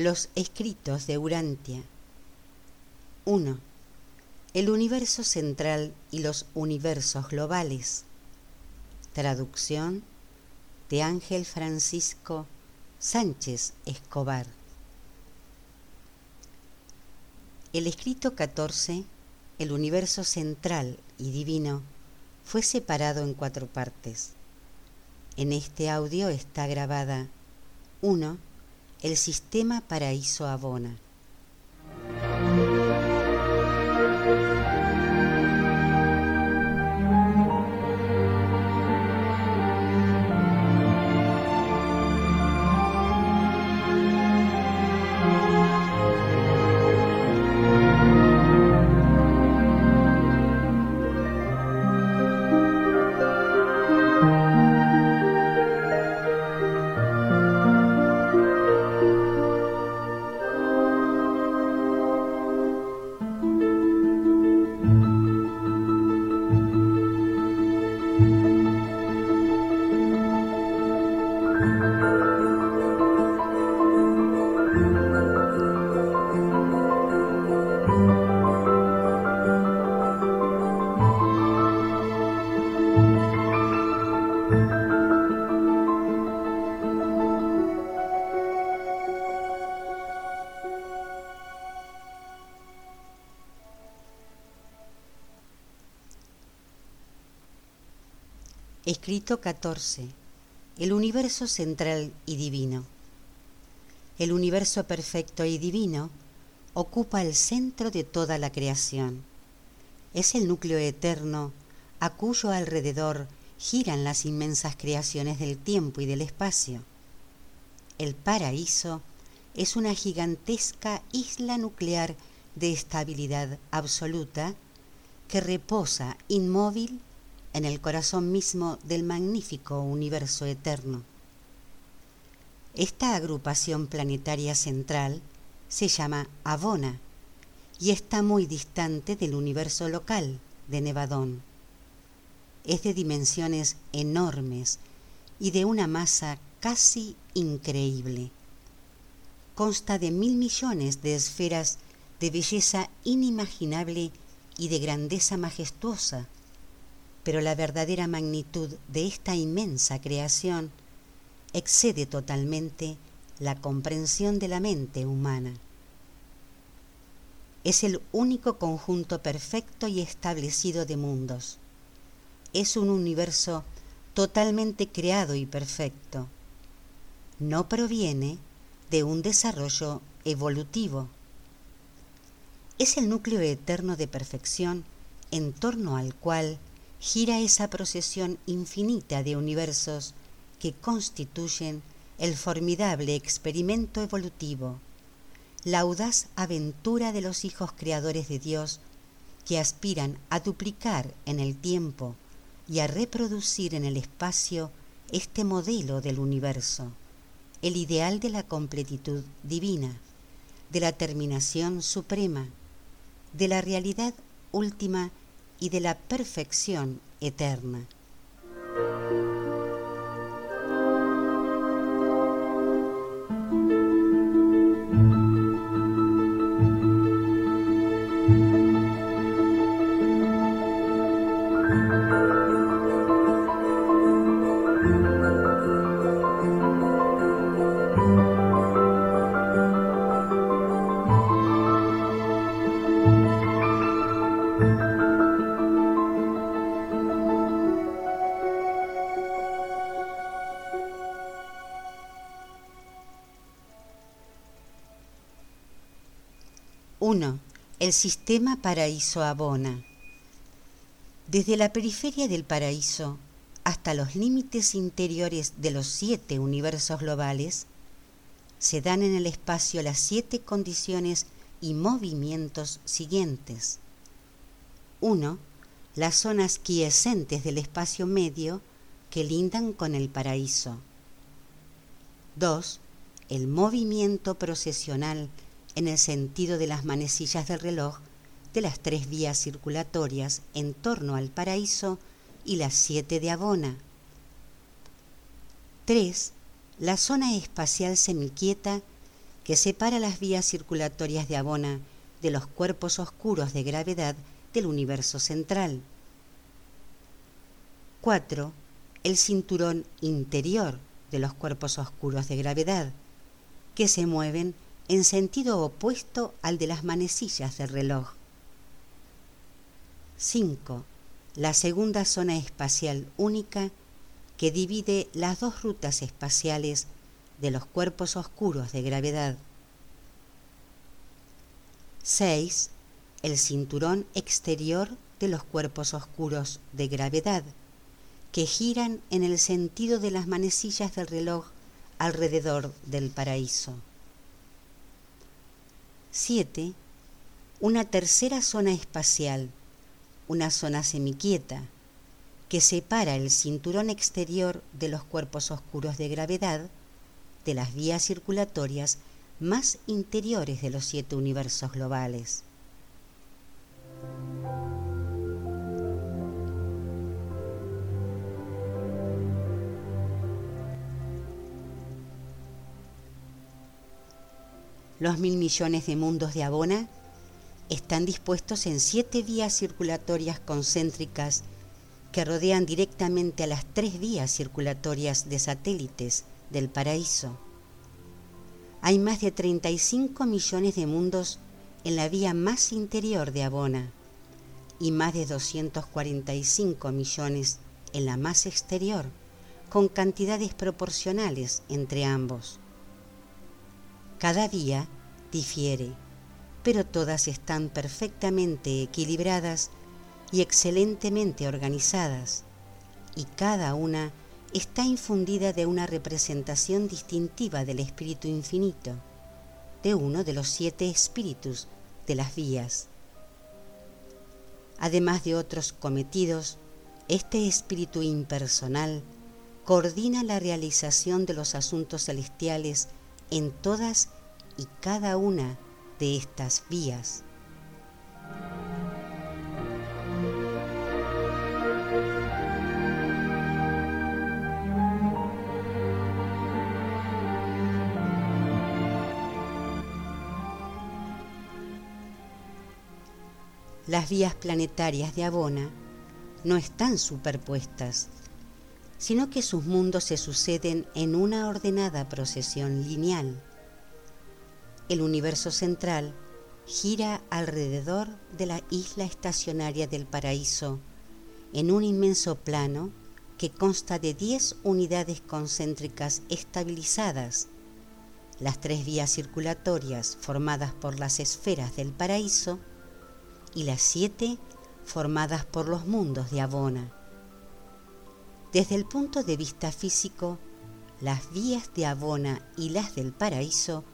Los escritos de Urantia. 1. El universo central y los universos globales. Traducción de Ángel Francisco Sánchez Escobar. El escrito 14, el universo central y divino, fue separado en cuatro partes. En este audio está grabada 1 el sistema Paraíso Abona. Escrito 14. El universo central y divino. El universo perfecto y divino ocupa el centro de toda la creación. Es el núcleo eterno a cuyo alrededor giran las inmensas creaciones del tiempo y del espacio. El paraíso es una gigantesca isla nuclear de estabilidad absoluta que reposa inmóvil en el corazón mismo del magnífico universo eterno. Esta agrupación planetaria central se llama Avona y está muy distante del universo local de Nevadón. Es de dimensiones enormes y de una masa casi increíble. Consta de mil millones de esferas de belleza inimaginable y de grandeza majestuosa pero la verdadera magnitud de esta inmensa creación excede totalmente la comprensión de la mente humana. Es el único conjunto perfecto y establecido de mundos. Es un universo totalmente creado y perfecto. No proviene de un desarrollo evolutivo. Es el núcleo eterno de perfección en torno al cual gira esa procesión infinita de universos que constituyen el formidable experimento evolutivo, la audaz aventura de los hijos creadores de Dios que aspiran a duplicar en el tiempo y a reproducir en el espacio este modelo del universo, el ideal de la completitud divina, de la terminación suprema, de la realidad última y de la perfección eterna. El sistema paraíso abona. Desde la periferia del paraíso hasta los límites interiores de los siete universos globales, se dan en el espacio las siete condiciones y movimientos siguientes. 1. Las zonas quiescentes del espacio medio que lindan con el paraíso. 2. El movimiento procesional en el sentido de las manecillas del reloj de las tres vías circulatorias en torno al paraíso y las siete de Abona. 3. La zona espacial semiquieta que separa las vías circulatorias de Abona de los cuerpos oscuros de gravedad del universo central. 4. El cinturón interior de los cuerpos oscuros de gravedad, que se mueven en sentido opuesto al de las manecillas del reloj. 5. La segunda zona espacial única que divide las dos rutas espaciales de los cuerpos oscuros de gravedad. 6. El cinturón exterior de los cuerpos oscuros de gravedad, que giran en el sentido de las manecillas del reloj alrededor del paraíso. 7. Una tercera zona espacial, una zona semiquieta, que separa el cinturón exterior de los cuerpos oscuros de gravedad de las vías circulatorias más interiores de los siete universos globales. Los mil millones de mundos de Abona están dispuestos en siete vías circulatorias concéntricas que rodean directamente a las tres vías circulatorias de satélites del paraíso. Hay más de 35 millones de mundos en la vía más interior de Abona y más de 245 millones en la más exterior, con cantidades proporcionales entre ambos. Cada vía difiere, pero todas están perfectamente equilibradas y excelentemente organizadas, y cada una está infundida de una representación distintiva del espíritu infinito, de uno de los siete espíritus de las vías. Además de otros cometidos, este espíritu impersonal coordina la realización de los asuntos celestiales en todas y cada una de estas vías. Las vías planetarias de Abona no están superpuestas, sino que sus mundos se suceden en una ordenada procesión lineal. El universo central gira alrededor de la isla estacionaria del paraíso en un inmenso plano que consta de 10 unidades concéntricas estabilizadas, las tres vías circulatorias formadas por las esferas del paraíso y las siete formadas por los mundos de Abona. Desde el punto de vista físico, las vías de Abona y las del paraíso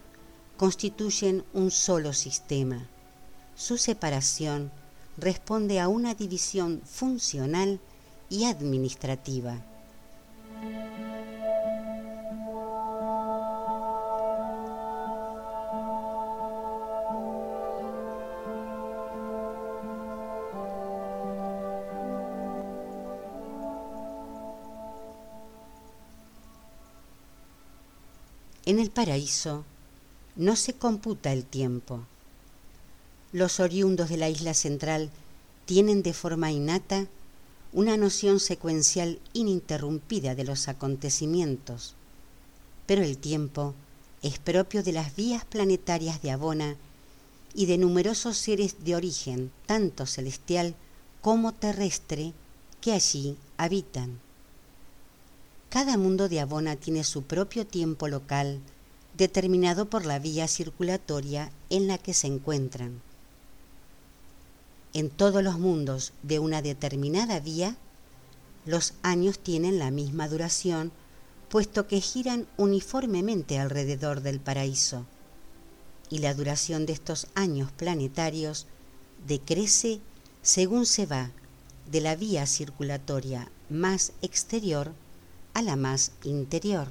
constituyen un solo sistema. Su separación responde a una división funcional y administrativa. Paraíso no se computa el tiempo. Los oriundos de la isla central tienen de forma innata una noción secuencial ininterrumpida de los acontecimientos, pero el tiempo es propio de las vías planetarias de Abona y de numerosos seres de origen tanto celestial como terrestre que allí habitan. Cada mundo de Abona tiene su propio tiempo local, determinado por la vía circulatoria en la que se encuentran. En todos los mundos de una determinada vía, los años tienen la misma duración, puesto que giran uniformemente alrededor del paraíso, y la duración de estos años planetarios decrece según se va de la vía circulatoria más exterior a la más interior.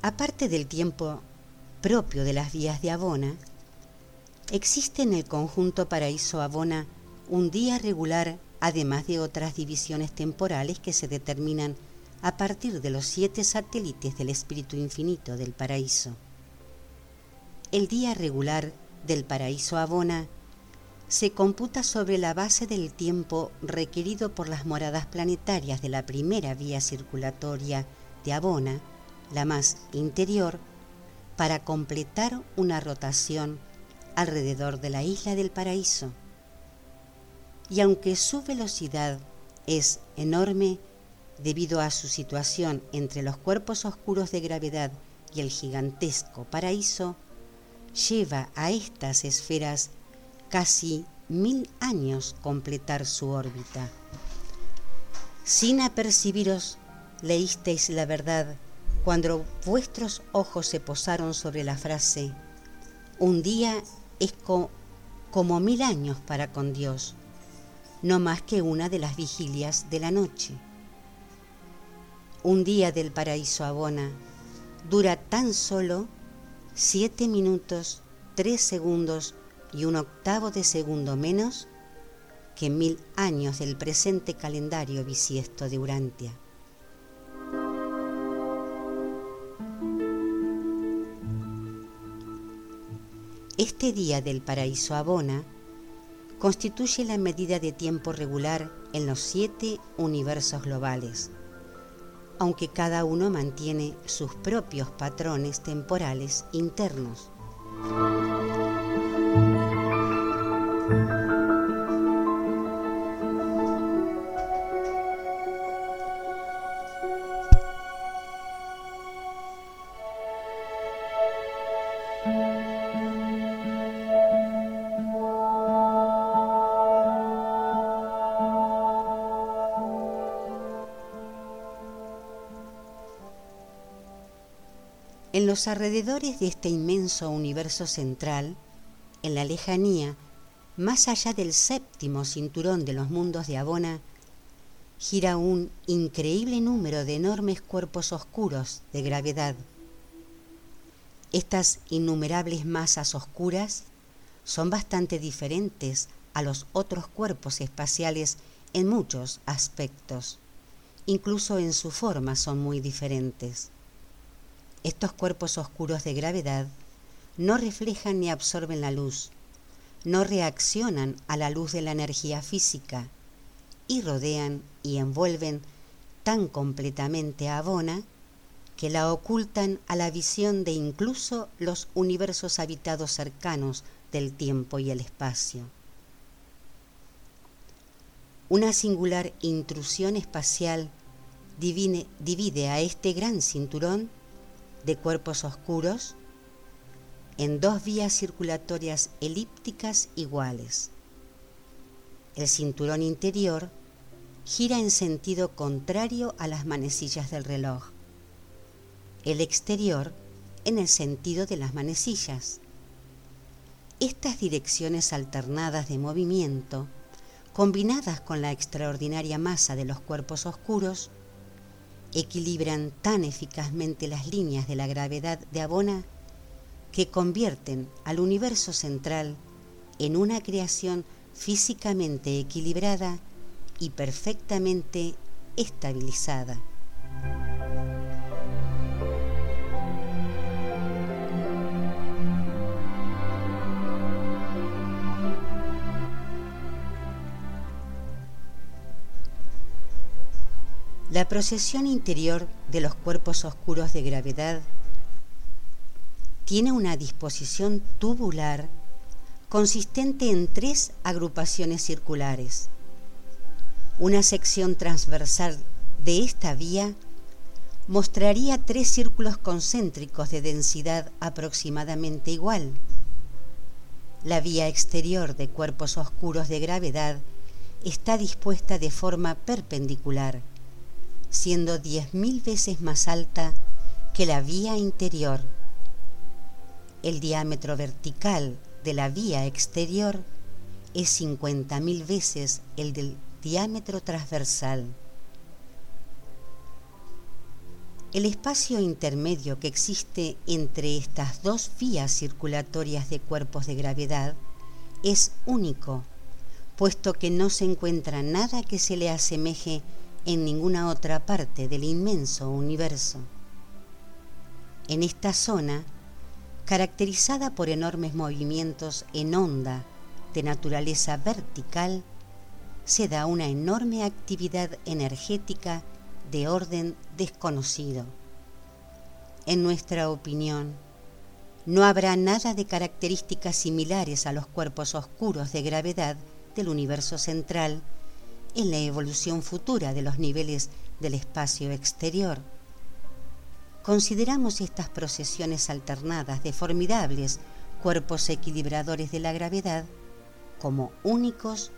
Aparte del tiempo propio de las vías de Abona, Existe en el conjunto Paraíso Abona un día regular, además de otras divisiones temporales que se determinan a partir de los siete satélites del espíritu infinito del paraíso. El día regular del paraíso Abona se computa sobre la base del tiempo requerido por las moradas planetarias de la primera vía circulatoria de Abona, la más interior, para completar una rotación alrededor de la isla del paraíso. Y aunque su velocidad es enorme debido a su situación entre los cuerpos oscuros de gravedad y el gigantesco paraíso, lleva a estas esferas casi mil años completar su órbita. Sin apercibiros, leísteis la verdad cuando vuestros ojos se posaron sobre la frase, un día es como mil años para con Dios, no más que una de las vigilias de la noche. Un día del paraíso abona dura tan solo siete minutos, tres segundos y un octavo de segundo menos que mil años del presente calendario bisiesto de Urantia. Este día del paraíso Abona constituye la medida de tiempo regular en los siete universos globales, aunque cada uno mantiene sus propios patrones temporales internos. Los alrededores de este inmenso universo central, en la lejanía, más allá del séptimo cinturón de los mundos de Abona, gira un increíble número de enormes cuerpos oscuros de gravedad. Estas innumerables masas oscuras son bastante diferentes a los otros cuerpos espaciales en muchos aspectos. Incluso en su forma son muy diferentes. Estos cuerpos oscuros de gravedad no reflejan ni absorben la luz, no reaccionan a la luz de la energía física y rodean y envuelven tan completamente a Abona que la ocultan a la visión de incluso los universos habitados cercanos del tiempo y el espacio. Una singular intrusión espacial divide a este gran cinturón de cuerpos oscuros en dos vías circulatorias elípticas iguales. El cinturón interior gira en sentido contrario a las manecillas del reloj. El exterior en el sentido de las manecillas. Estas direcciones alternadas de movimiento, combinadas con la extraordinaria masa de los cuerpos oscuros, equilibran tan eficazmente las líneas de la gravedad de Abona que convierten al universo central en una creación físicamente equilibrada y perfectamente estabilizada. La procesión interior de los cuerpos oscuros de gravedad tiene una disposición tubular consistente en tres agrupaciones circulares. Una sección transversal de esta vía mostraría tres círculos concéntricos de densidad aproximadamente igual. La vía exterior de cuerpos oscuros de gravedad está dispuesta de forma perpendicular siendo diez mil veces más alta que la vía interior. El diámetro vertical de la vía exterior es cincuenta mil veces el del diámetro transversal. El espacio intermedio que existe entre estas dos vías circulatorias de cuerpos de gravedad es único, puesto que no se encuentra nada que se le asemeje en ninguna otra parte del inmenso universo. En esta zona, caracterizada por enormes movimientos en onda de naturaleza vertical, se da una enorme actividad energética de orden desconocido. En nuestra opinión, no habrá nada de características similares a los cuerpos oscuros de gravedad del universo central en la evolución futura de los niveles del espacio exterior. Consideramos estas procesiones alternadas de formidables cuerpos equilibradores de la gravedad como únicos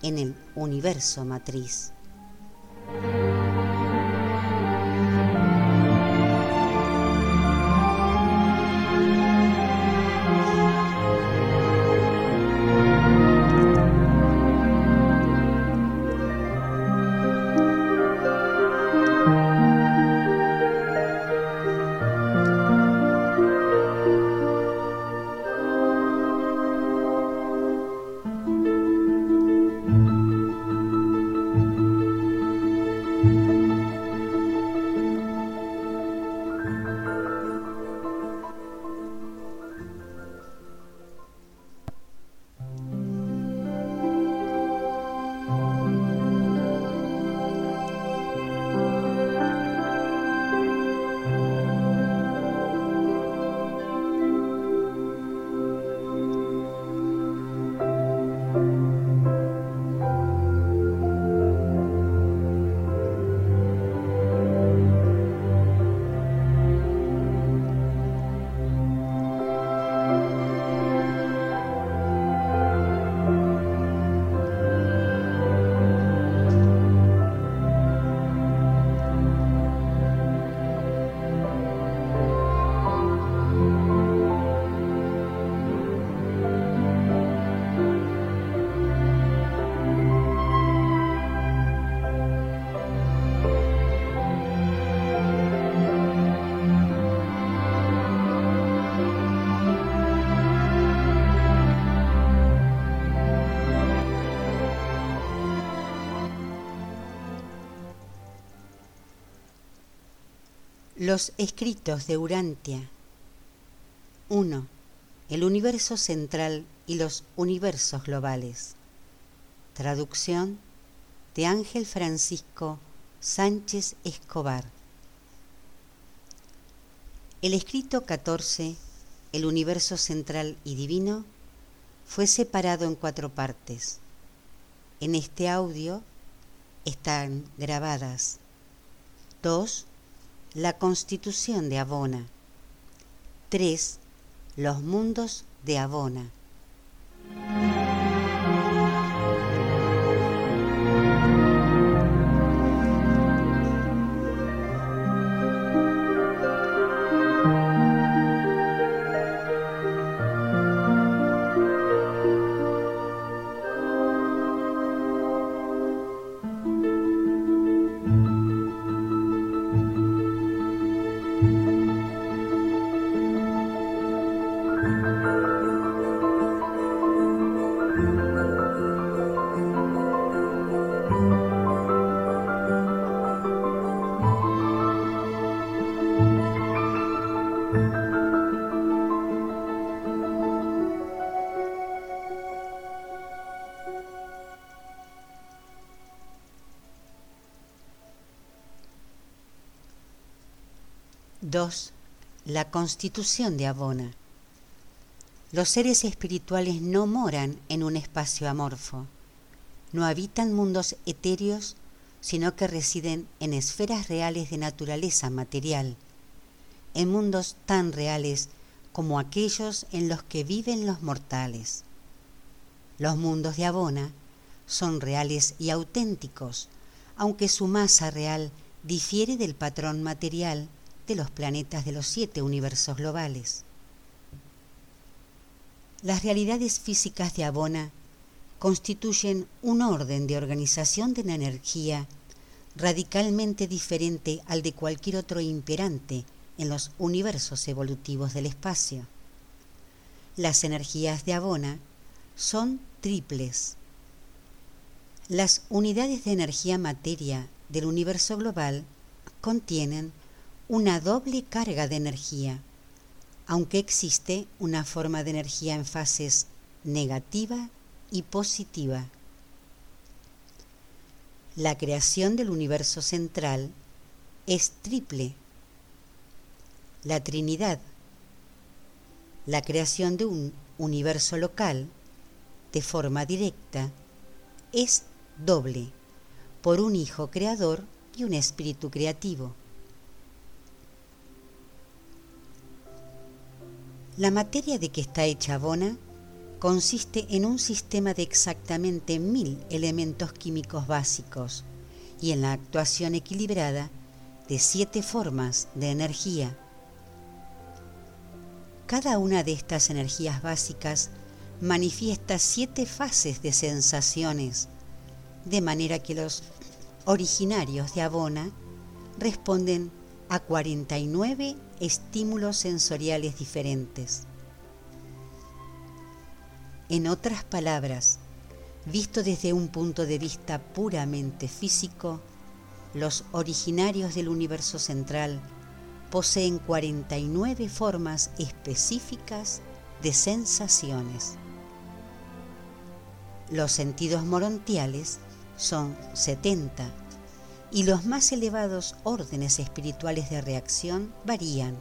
en el universo matriz. Los escritos de Urantia 1. El universo central y los universos globales. Traducción de Ángel Francisco Sánchez Escobar. El escrito 14, El universo central y divino, fue separado en cuatro partes. En este audio están grabadas dos la constitución de Abona. 3. Los mundos de Abona. La constitución de Abona. Los seres espirituales no moran en un espacio amorfo, no habitan mundos etéreos, sino que residen en esferas reales de naturaleza material, en mundos tan reales como aquellos en los que viven los mortales. Los mundos de Abona son reales y auténticos, aunque su masa real difiere del patrón material de los planetas de los siete universos globales. Las realidades físicas de Abona constituyen un orden de organización de la energía radicalmente diferente al de cualquier otro imperante en los universos evolutivos del espacio. Las energías de Abona son triples. Las unidades de energía materia del universo global contienen una doble carga de energía, aunque existe una forma de energía en fases negativa y positiva. La creación del universo central es triple. La Trinidad, la creación de un universo local de forma directa, es doble, por un Hijo Creador y un Espíritu Creativo. La materia de que está hecha Bona consiste en un sistema de exactamente mil elementos químicos básicos y en la actuación equilibrada de siete formas de energía. Cada una de estas energías básicas manifiesta siete fases de sensaciones, de manera que los originarios de Abona responden a 49 estímulos sensoriales diferentes. En otras palabras, visto desde un punto de vista puramente físico, los originarios del universo central poseen 49 formas específicas de sensaciones. Los sentidos morontiales son 70 y los más elevados órdenes espirituales de reacción varían,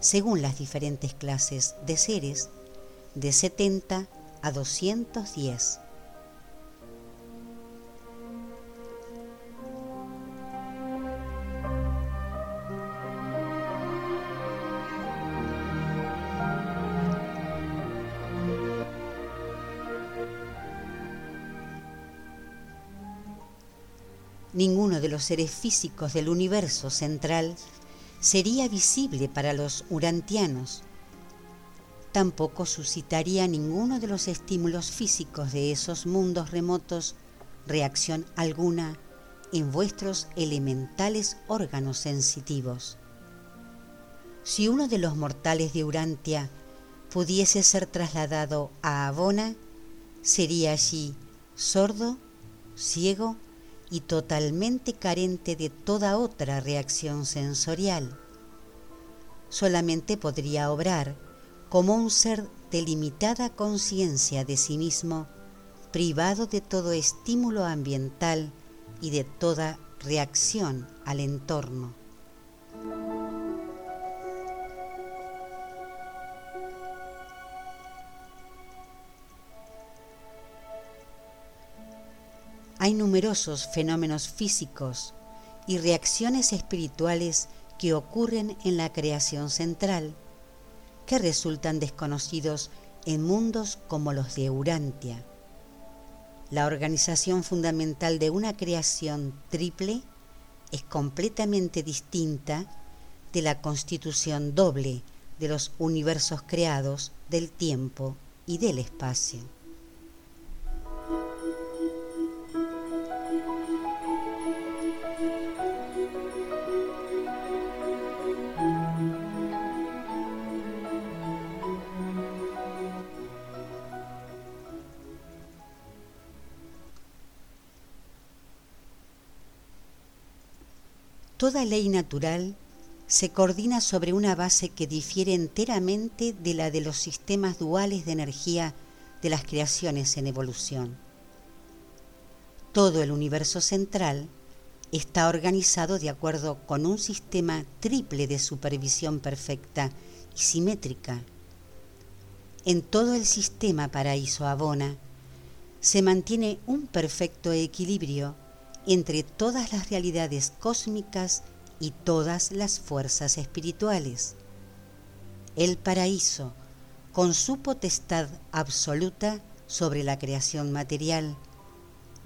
según las diferentes clases de seres, de 70 a 210. Ninguno de los seres físicos del universo central sería visible para los urantianos. Tampoco suscitaría ninguno de los estímulos físicos de esos mundos remotos reacción alguna en vuestros elementales órganos sensitivos. Si uno de los mortales de Urantia pudiese ser trasladado a Abona, sería allí sordo, ciego y totalmente carente de toda otra reacción sensorial. Solamente podría obrar como un ser de limitada conciencia de sí mismo, privado de todo estímulo ambiental y de toda reacción al entorno. Hay numerosos fenómenos físicos y reacciones espirituales que ocurren en la creación central, que resultan desconocidos en mundos como los de Urantia. La organización fundamental de una creación triple es completamente distinta de la constitución doble de los universos creados del tiempo y del espacio. Toda ley natural se coordina sobre una base que difiere enteramente de la de los sistemas duales de energía de las creaciones en evolución. Todo el universo central está organizado de acuerdo con un sistema triple de supervisión perfecta y simétrica. En todo el sistema paraíso abona se mantiene un perfecto equilibrio entre todas las realidades cósmicas y todas las fuerzas espirituales. El paraíso, con su potestad absoluta sobre la creación material,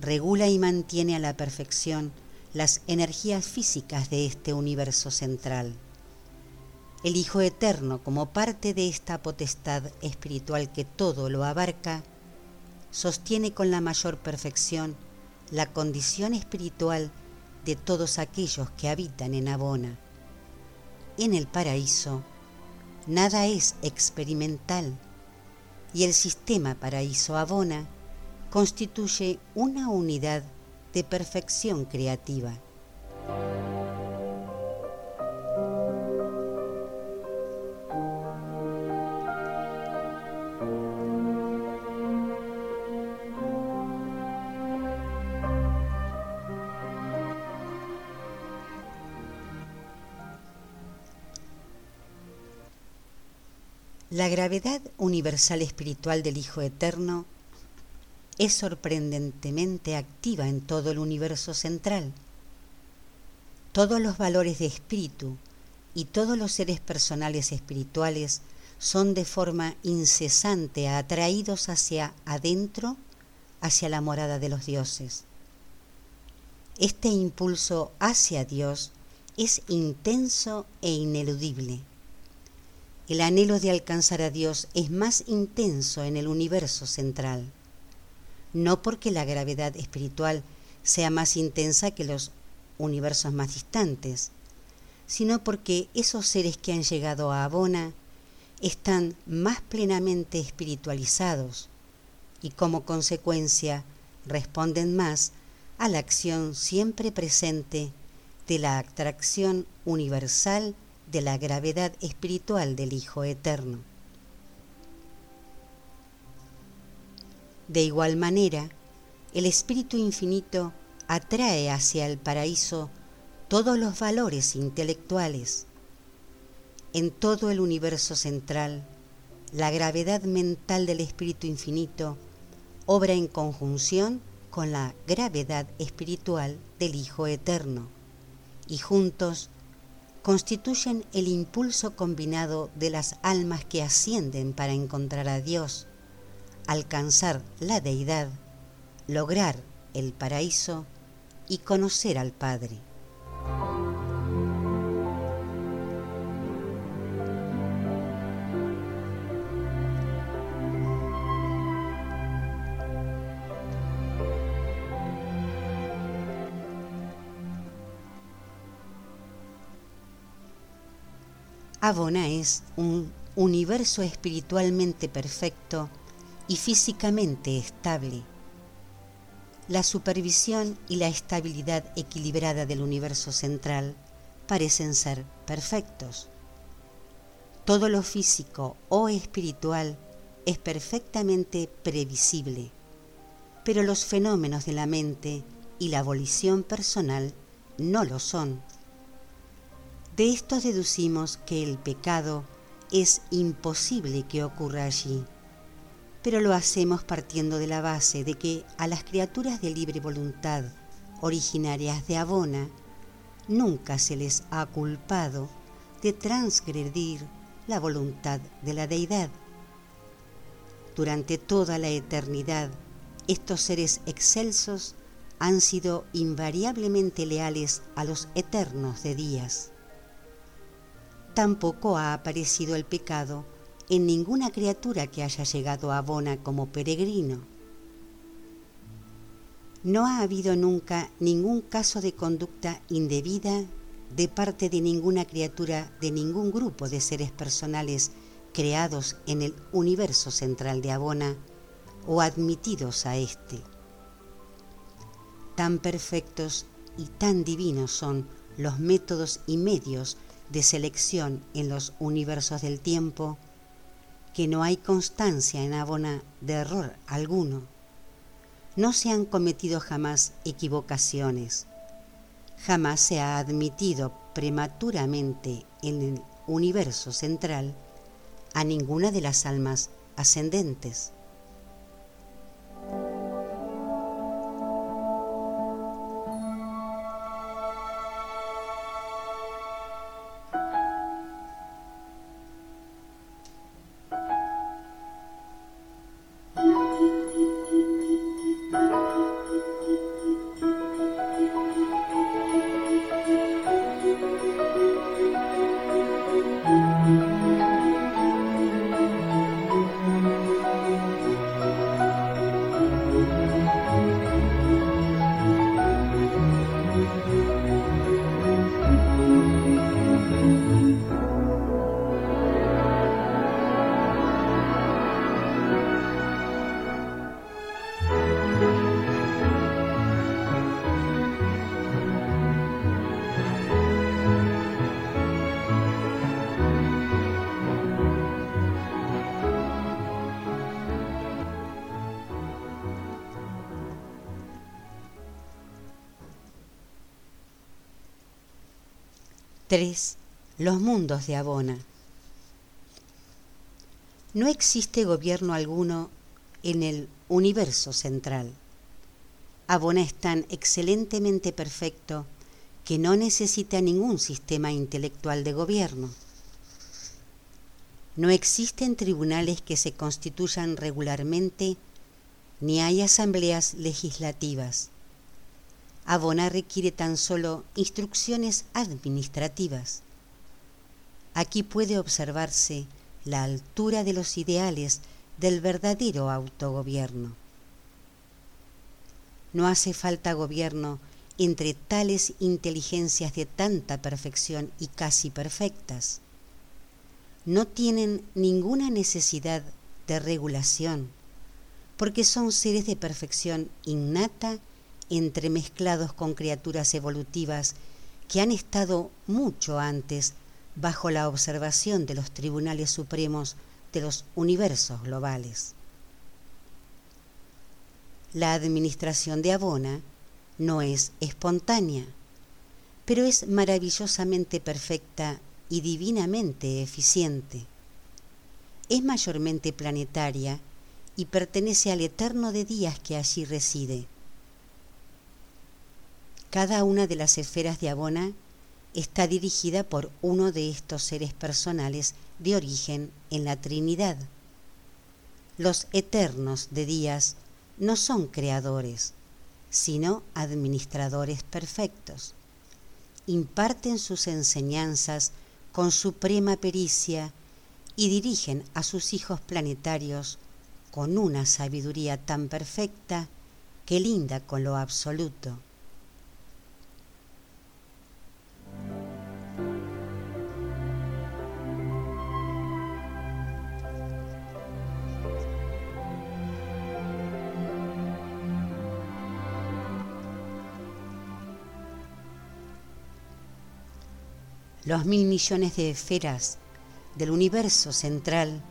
regula y mantiene a la perfección las energías físicas de este universo central. El Hijo Eterno, como parte de esta potestad espiritual que todo lo abarca, sostiene con la mayor perfección la condición espiritual de todos aquellos que habitan en Abona. En el paraíso, nada es experimental y el sistema paraíso-abona constituye una unidad de perfección creativa. La gravedad universal espiritual del Hijo Eterno es sorprendentemente activa en todo el universo central. Todos los valores de espíritu y todos los seres personales espirituales son de forma incesante atraídos hacia adentro, hacia la morada de los dioses. Este impulso hacia Dios es intenso e ineludible el anhelo de alcanzar a Dios es más intenso en el universo central, no porque la gravedad espiritual sea más intensa que los universos más distantes, sino porque esos seres que han llegado a Abona están más plenamente espiritualizados y como consecuencia responden más a la acción siempre presente de la atracción universal de la gravedad espiritual del Hijo Eterno. De igual manera, el Espíritu Infinito atrae hacia el paraíso todos los valores intelectuales. En todo el universo central, la gravedad mental del Espíritu Infinito obra en conjunción con la gravedad espiritual del Hijo Eterno, y juntos constituyen el impulso combinado de las almas que ascienden para encontrar a Dios, alcanzar la deidad, lograr el paraíso y conocer al Padre. Abona es un universo espiritualmente perfecto y físicamente estable. La supervisión y la estabilidad equilibrada del universo central parecen ser perfectos. Todo lo físico o espiritual es perfectamente previsible, pero los fenómenos de la mente y la abolición personal no lo son. De esto deducimos que el pecado es imposible que ocurra allí, pero lo hacemos partiendo de la base de que a las criaturas de libre voluntad originarias de Abona nunca se les ha culpado de transgredir la voluntad de la deidad. Durante toda la eternidad, estos seres excelsos han sido invariablemente leales a los eternos de días tampoco ha aparecido el pecado en ninguna criatura que haya llegado a Bona como peregrino. No ha habido nunca ningún caso de conducta indebida de parte de ninguna criatura de ningún grupo de seres personales creados en el universo central de Abona o admitidos a éste. Tan perfectos y tan divinos son los métodos y medios de selección en los universos del tiempo que no hay constancia en Abona de error alguno. No se han cometido jamás equivocaciones. Jamás se ha admitido prematuramente en el universo central a ninguna de las almas ascendentes. 3. Los mundos de Abona. No existe gobierno alguno en el universo central. Abona es tan excelentemente perfecto que no necesita ningún sistema intelectual de gobierno. No existen tribunales que se constituyan regularmente, ni hay asambleas legislativas. Abona requiere tan solo instrucciones administrativas. Aquí puede observarse la altura de los ideales del verdadero autogobierno. No hace falta gobierno entre tales inteligencias de tanta perfección y casi perfectas. No tienen ninguna necesidad de regulación, porque son seres de perfección innata entremezclados con criaturas evolutivas que han estado mucho antes bajo la observación de los tribunales supremos de los universos globales. La administración de Abona no es espontánea, pero es maravillosamente perfecta y divinamente eficiente. Es mayormente planetaria y pertenece al eterno de días que allí reside. Cada una de las esferas de Abona está dirigida por uno de estos seres personales de origen en la Trinidad. Los eternos de días no son creadores, sino administradores perfectos. Imparten sus enseñanzas con suprema pericia y dirigen a sus hijos planetarios con una sabiduría tan perfecta que linda con lo absoluto los mil millones de esferas del universo central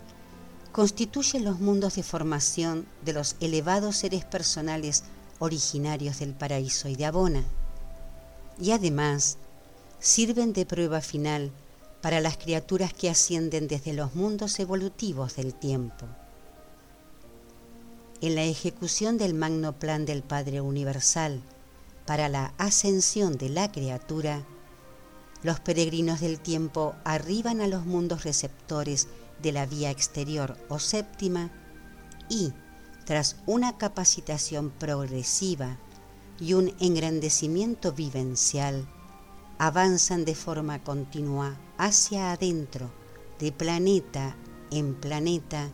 constituyen los mundos de formación de los elevados seres personales originarios del paraíso y de Abona, y además sirven de prueba final para las criaturas que ascienden desde los mundos evolutivos del tiempo. En la ejecución del magno plan del Padre Universal para la ascensión de la criatura, los peregrinos del tiempo arriban a los mundos receptores de la vía exterior o séptima y, tras una capacitación progresiva y un engrandecimiento vivencial, avanzan de forma continua hacia adentro, de planeta en planeta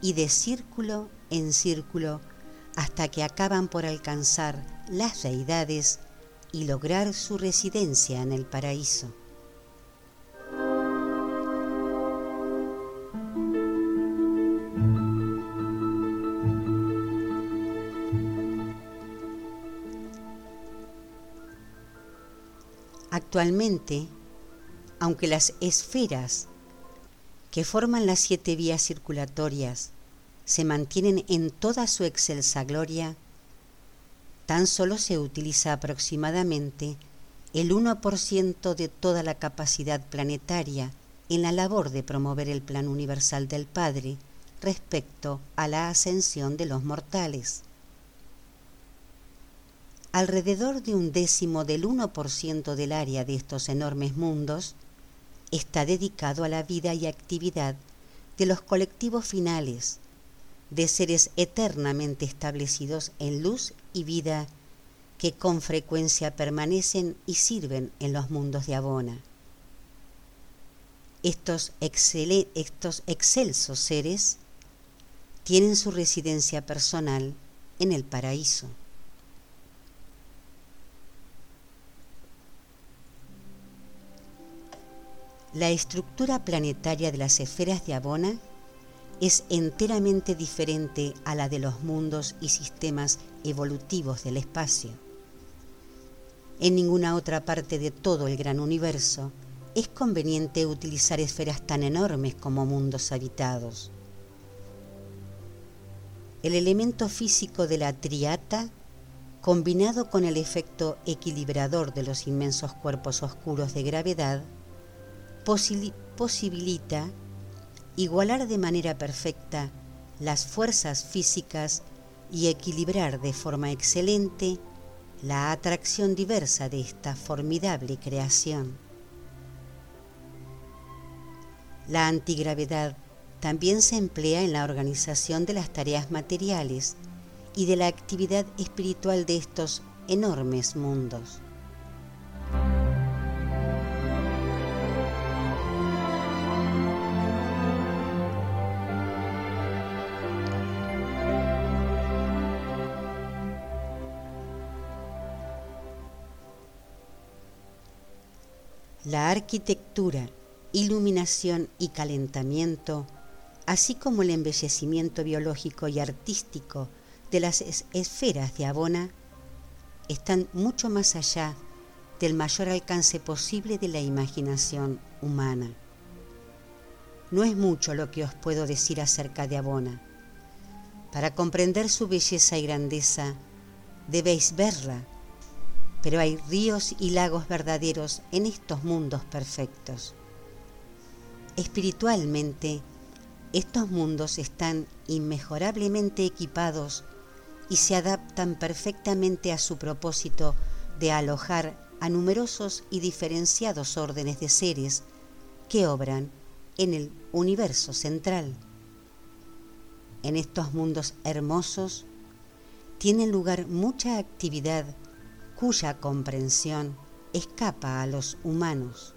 y de círculo en círculo, hasta que acaban por alcanzar las deidades y lograr su residencia en el paraíso. Actualmente, aunque las esferas que forman las siete vías circulatorias se mantienen en toda su excelsa gloria, tan solo se utiliza aproximadamente el 1% de toda la capacidad planetaria en la labor de promover el plan universal del Padre respecto a la ascensión de los mortales. Alrededor de un décimo del 1% del área de estos enormes mundos está dedicado a la vida y actividad de los colectivos finales, de seres eternamente establecidos en luz y vida que con frecuencia permanecen y sirven en los mundos de Abona. Estos, estos excelsos seres tienen su residencia personal en el paraíso. La estructura planetaria de las esferas de Abona es enteramente diferente a la de los mundos y sistemas evolutivos del espacio. En ninguna otra parte de todo el gran universo es conveniente utilizar esferas tan enormes como mundos habitados. El elemento físico de la triata combinado con el efecto equilibrador de los inmensos cuerpos oscuros de gravedad, posibilita igualar de manera perfecta las fuerzas físicas y equilibrar de forma excelente la atracción diversa de esta formidable creación. La antigravedad también se emplea en la organización de las tareas materiales y de la actividad espiritual de estos enormes mundos. La arquitectura, iluminación y calentamiento, así como el embellecimiento biológico y artístico de las esferas de Abona, están mucho más allá del mayor alcance posible de la imaginación humana. No es mucho lo que os puedo decir acerca de Abona. Para comprender su belleza y grandeza, debéis verla pero hay ríos y lagos verdaderos en estos mundos perfectos. Espiritualmente, estos mundos están inmejorablemente equipados y se adaptan perfectamente a su propósito de alojar a numerosos y diferenciados órdenes de seres que obran en el universo central. En estos mundos hermosos tiene lugar mucha actividad cuya comprensión escapa a los humanos.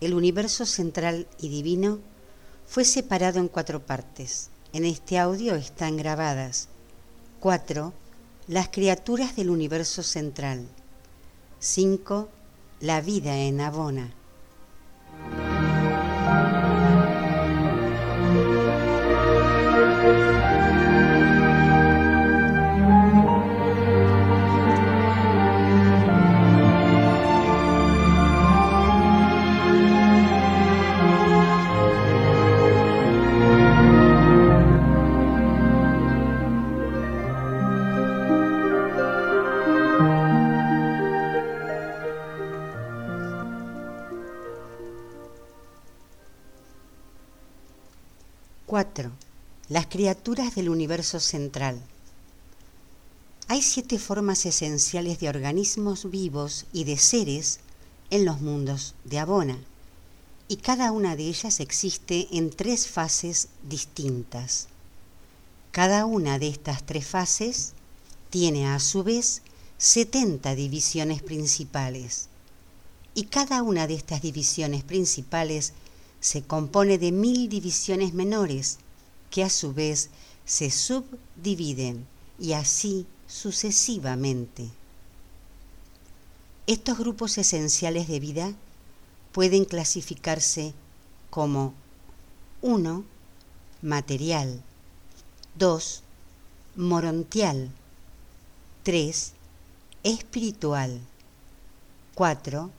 el universo central y divino fue separado en cuatro partes. En este audio están grabadas cuatro Las criaturas del universo central. 5. La vida en Abona. Las criaturas del universo central. Hay siete formas esenciales de organismos vivos y de seres en los mundos de Abona, y cada una de ellas existe en tres fases distintas. Cada una de estas tres fases tiene a su vez 70 divisiones principales y cada una de estas divisiones principales se compone de mil divisiones menores que a su vez se subdividen y así sucesivamente. Estos grupos esenciales de vida pueden clasificarse como 1. Material 2. Morontial 3. Espiritual 4.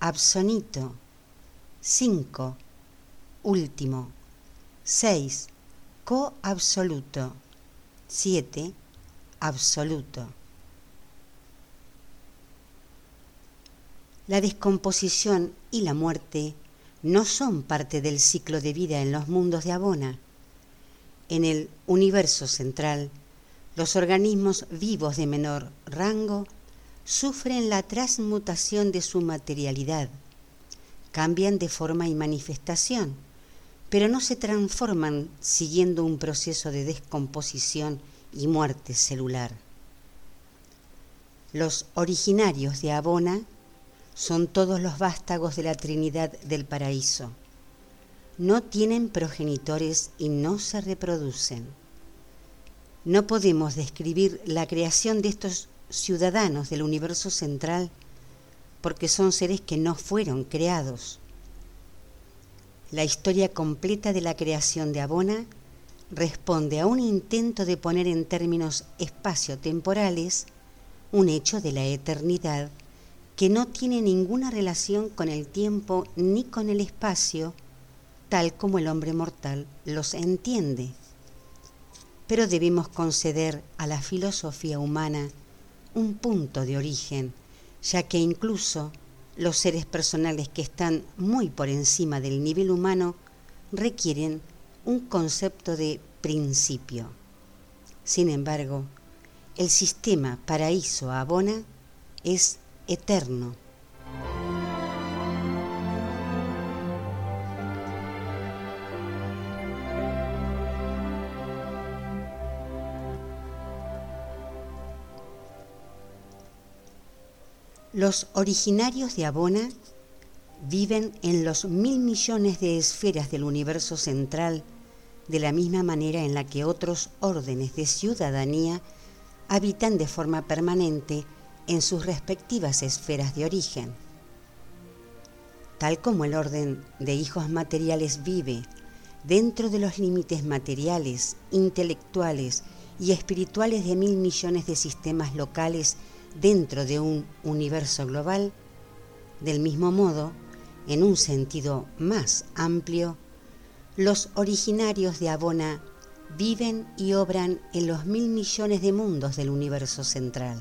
Absonito 5. Último 6. Coabsoluto 7. Absoluto La descomposición y la muerte no son parte del ciclo de vida en los mundos de Abona. En el universo central, los organismos vivos de menor rango sufren la transmutación de su materialidad, cambian de forma y manifestación, pero no se transforman siguiendo un proceso de descomposición y muerte celular. Los originarios de Abona son todos los vástagos de la Trinidad del paraíso. No tienen progenitores y no se reproducen. No podemos describir la creación de estos ciudadanos del universo central porque son seres que no fueron creados. La historia completa de la creación de Abona responde a un intento de poner en términos espacio-temporales un hecho de la eternidad que no tiene ninguna relación con el tiempo ni con el espacio, tal como el hombre mortal los entiende. Pero debemos conceder a la filosofía humana un punto de origen, ya que incluso los seres personales que están muy por encima del nivel humano requieren un concepto de principio. Sin embargo, el sistema paraíso-abona es eterno. Los originarios de Abona viven en los mil millones de esferas del universo central de la misma manera en la que otros órdenes de ciudadanía habitan de forma permanente en sus respectivas esferas de origen. Tal como el orden de hijos materiales vive dentro de los límites materiales, intelectuales y espirituales de mil millones de sistemas locales dentro de un universo global, del mismo modo, en un sentido más amplio, los originarios de Abona viven y obran en los mil millones de mundos del universo central.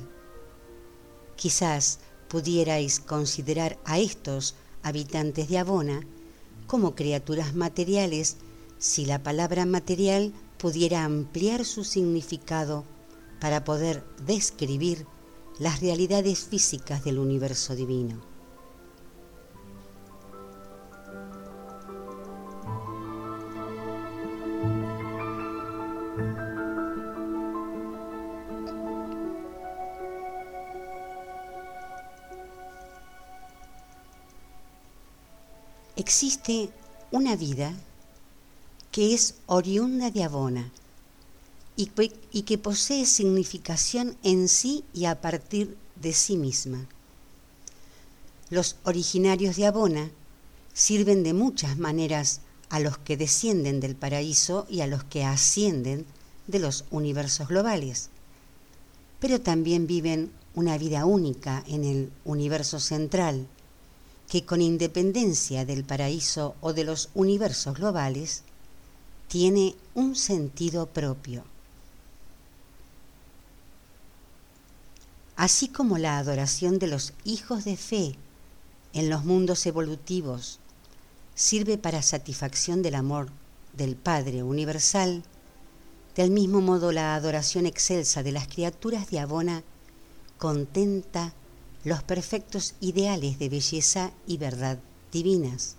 Quizás pudierais considerar a estos habitantes de Abona como criaturas materiales si la palabra material pudiera ampliar su significado para poder describir las realidades físicas del universo divino. existe una vida que es oriunda de Abona y, que posee significación en sí y a partir de sí misma. Los originarios de Abona sirven de muchas maneras a los que descienden del paraíso y a los que ascienden de los universos globales, pero también viven una vida única en el universo central, que con independencia del paraíso o de los universos globales, tiene un sentido propio. Así como la adoración de los hijos de fe en los mundos evolutivos sirve para satisfacción del amor del Padre Universal, del mismo modo la adoración excelsa de las criaturas de Abona contenta los perfectos ideales de belleza y verdad divinas.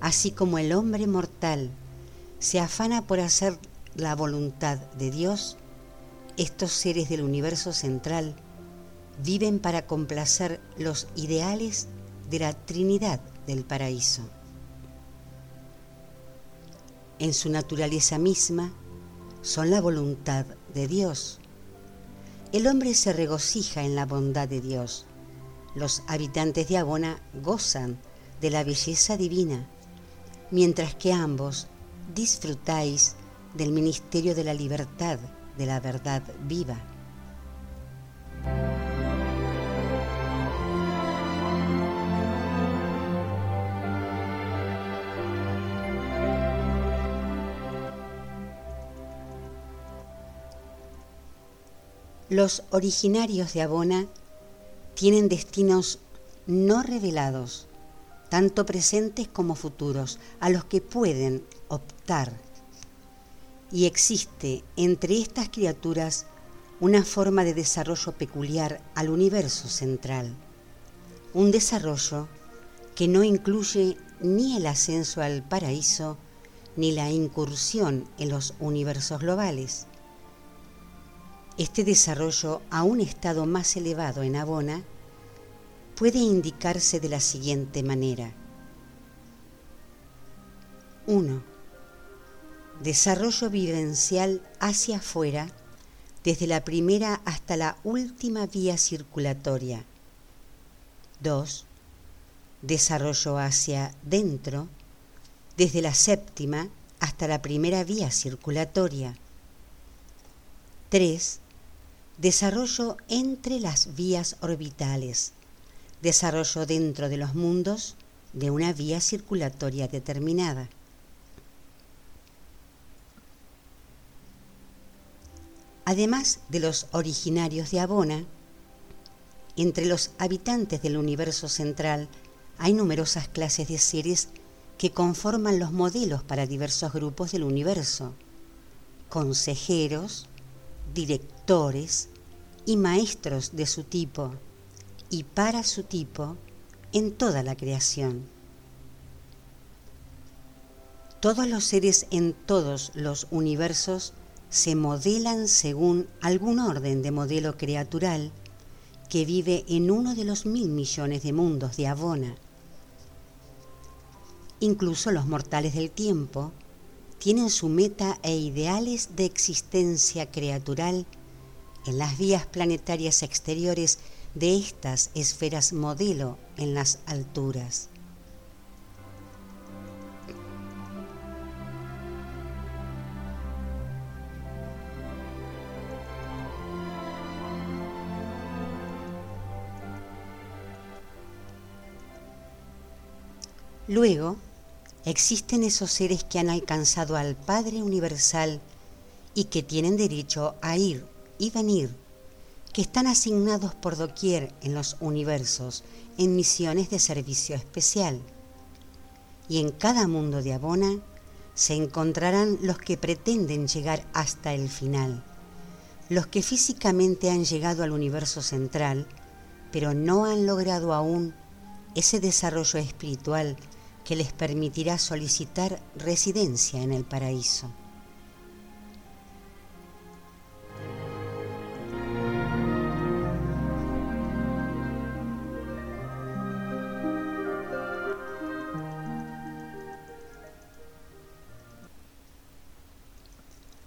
así como el hombre mortal se afana por hacer la voluntad de Dios, estos seres del universo central viven para complacer los ideales de la Trinidad del paraíso. En su naturaleza misma son la voluntad de Dios. El hombre se regocija en la bondad de Dios. Los habitantes de Abona gozan de la belleza divina, mientras que ambos disfrutáis del ministerio de la libertad, de la verdad viva. Los originarios de Abona tienen destinos no revelados, tanto presentes como futuros, a los que pueden optar. Y existe entre estas criaturas una forma de desarrollo peculiar al universo central, un desarrollo que no incluye ni el ascenso al paraíso ni la incursión en los universos globales este desarrollo a un estado más elevado en Abona puede indicarse de la siguiente manera. 1. Desarrollo vivencial hacia afuera desde la primera hasta la última vía circulatoria. 2. Desarrollo hacia dentro desde la séptima hasta la primera vía circulatoria. 3 Desarrollo entre las vías orbitales. Desarrollo dentro de los mundos de una vía circulatoria determinada. Además de los originarios de Abona, entre los habitantes del universo central hay numerosas clases de seres que conforman los modelos para diversos grupos del universo. Consejeros, directores y maestros de su tipo y para su tipo en toda la creación. Todos los seres en todos los universos se modelan según algún orden de modelo creatural que vive en uno de los mil millones de mundos de Abona. Incluso los mortales del tiempo tienen su meta e ideales de existencia creatural en las vías planetarias exteriores de estas esferas modelo en las alturas. Luego, existen esos seres que han alcanzado al Padre Universal y que tienen derecho a ir y venir, que están asignados por doquier en los universos en misiones de servicio especial. Y en cada mundo de Abona se encontrarán los que pretenden llegar hasta el final, los que físicamente han llegado al universo central, pero no han logrado aún ese desarrollo espiritual que les permitirá solicitar residencia en el paraíso.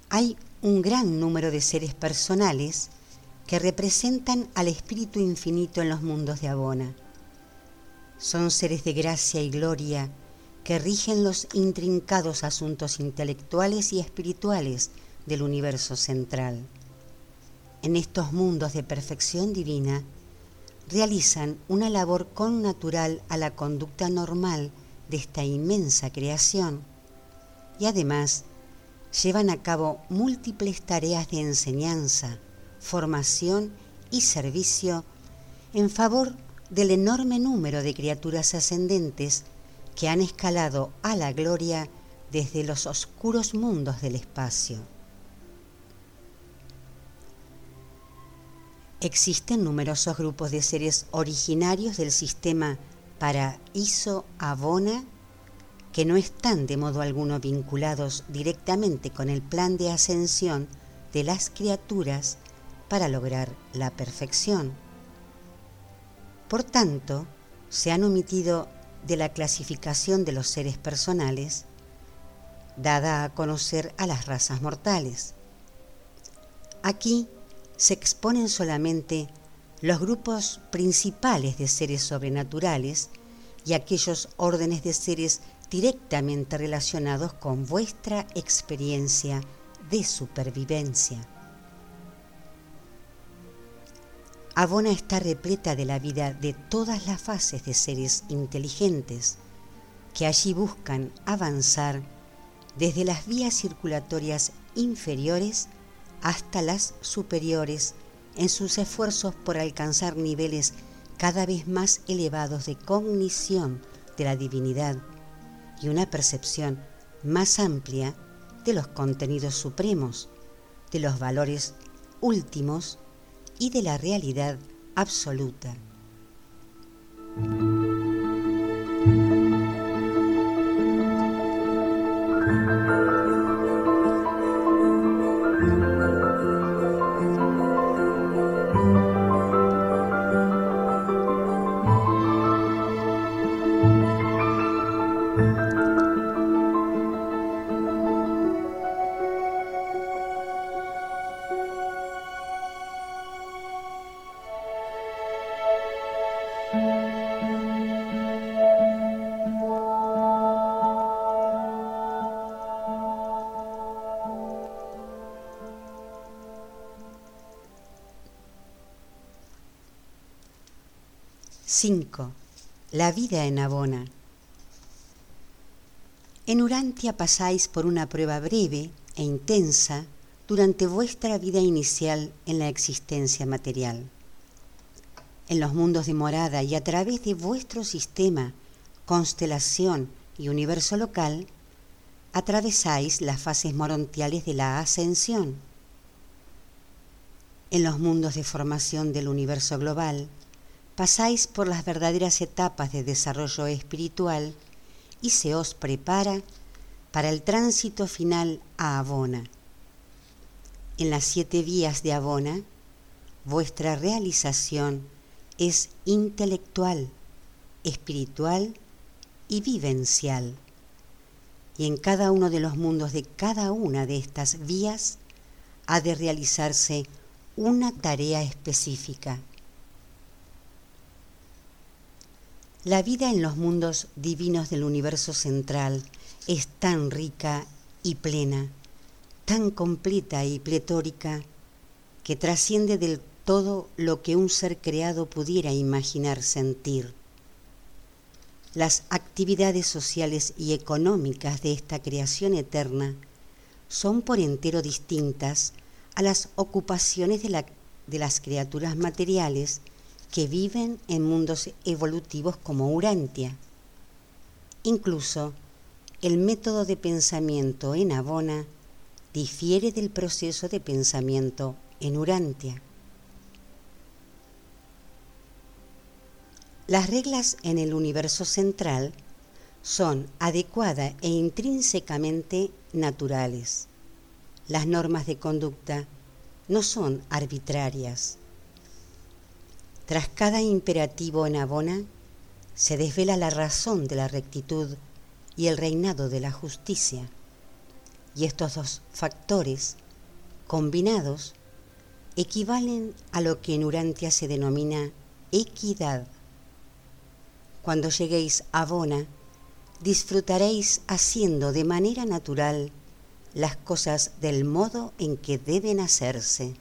Hay un gran número de seres personales que representan al Espíritu Infinito en los mundos de Abona son seres de gracia y gloria que rigen los intrincados asuntos intelectuales y espirituales del universo central. En estos mundos de perfección divina, realizan una labor connatural a la conducta normal de esta inmensa creación y además llevan a cabo múltiples tareas de enseñanza, formación y servicio en favor del enorme número de criaturas ascendentes que han escalado a la gloria desde los oscuros mundos del espacio. Existen numerosos grupos de seres originarios del sistema para Iso Abona que no están de modo alguno vinculados directamente con el plan de ascensión de las criaturas para lograr la perfección. Por tanto, se han omitido de la clasificación de los seres personales dada a conocer a las razas mortales. Aquí se exponen solamente los grupos principales de seres sobrenaturales y aquellos órdenes de seres directamente relacionados con vuestra experiencia de supervivencia. Abona está repleta de la vida de todas las fases de seres inteligentes que allí buscan avanzar desde las vías circulatorias inferiores hasta las superiores en sus esfuerzos por alcanzar niveles cada vez más elevados de cognición de la divinidad y una percepción más amplia de los contenidos supremos, de los valores últimos y de la realidad absoluta. 5. La vida en Abona. En Urantia pasáis por una prueba breve e intensa durante vuestra vida inicial en la existencia material. En los mundos de morada y a través de vuestro sistema, constelación y universo local, atravesáis las fases morontiales de la ascensión. En los mundos de formación del universo global, pasáis por las verdaderas etapas de desarrollo espiritual y se os prepara para el tránsito final a Abona. En las siete vías de Abona, vuestra realización es intelectual, espiritual y vivencial. Y en cada uno de los mundos de cada una de estas vías ha de realizarse una tarea específica La vida en los mundos divinos del universo central es tan rica y plena, tan completa y pletórica, que trasciende del todo lo que un ser creado pudiera imaginar sentir. Las actividades sociales y económicas de esta creación eterna son por entero distintas a las ocupaciones de, de las criaturas materiales que viven en mundos evolutivos como Urantia. Incluso el método de pensamiento en Abona difiere del proceso de pensamiento en Urantia. Las reglas en el universo central son adecuadas e intrínsecamente naturales. Las normas de conducta no son arbitrarias. Tras cada imperativo en Abona se desvela la razón de la rectitud y el reinado de la justicia. Y estos dos factores, combinados, equivalen a lo que en Urantia se denomina equidad. Cuando lleguéis a Abona, disfrutaréis haciendo de manera natural las cosas del modo en que deben hacerse.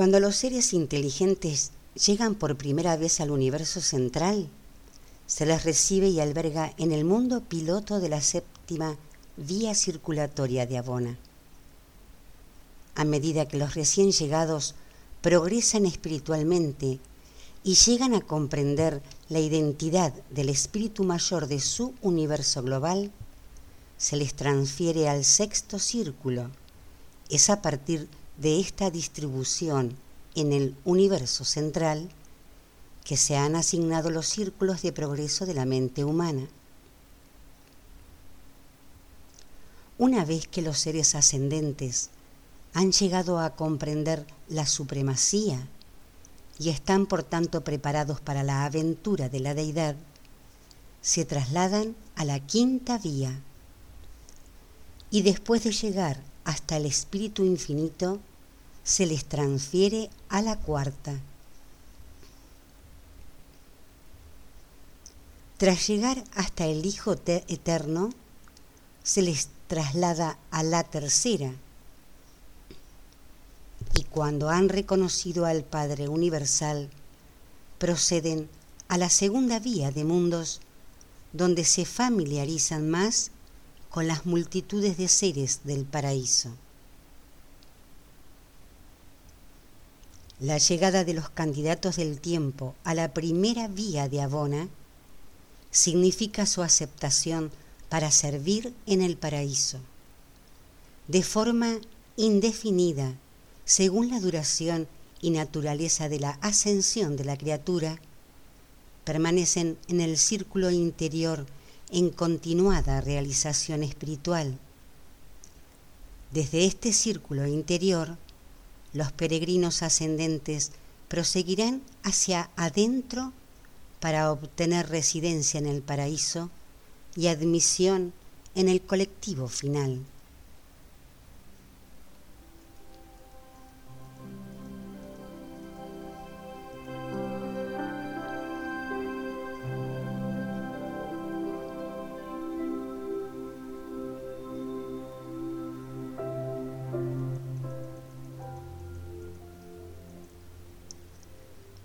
Cuando los seres inteligentes llegan por primera vez al universo central, se les recibe y alberga en el mundo piloto de la séptima vía circulatoria de Abona. A medida que los recién llegados progresan espiritualmente y llegan a comprender la identidad del espíritu mayor de su universo global, se les transfiere al sexto círculo. Es a partir de esta distribución en el universo central que se han asignado los círculos de progreso de la mente humana. Una vez que los seres ascendentes han llegado a comprender la supremacía y están por tanto preparados para la aventura de la deidad, se trasladan a la quinta vía y después de llegar hasta el espíritu infinito, se les transfiere a la cuarta. Tras llegar hasta el Hijo Eterno, se les traslada a la tercera y cuando han reconocido al Padre Universal, proceden a la segunda vía de mundos donde se familiarizan más con las multitudes de seres del paraíso. La llegada de los candidatos del tiempo a la primera vía de Abona significa su aceptación para servir en el paraíso. De forma indefinida según la duración y naturaleza de la ascensión de la criatura, permanecen en el círculo interior en continuada realización espiritual. Desde este círculo interior, los peregrinos ascendentes proseguirán hacia adentro para obtener residencia en el paraíso y admisión en el colectivo final.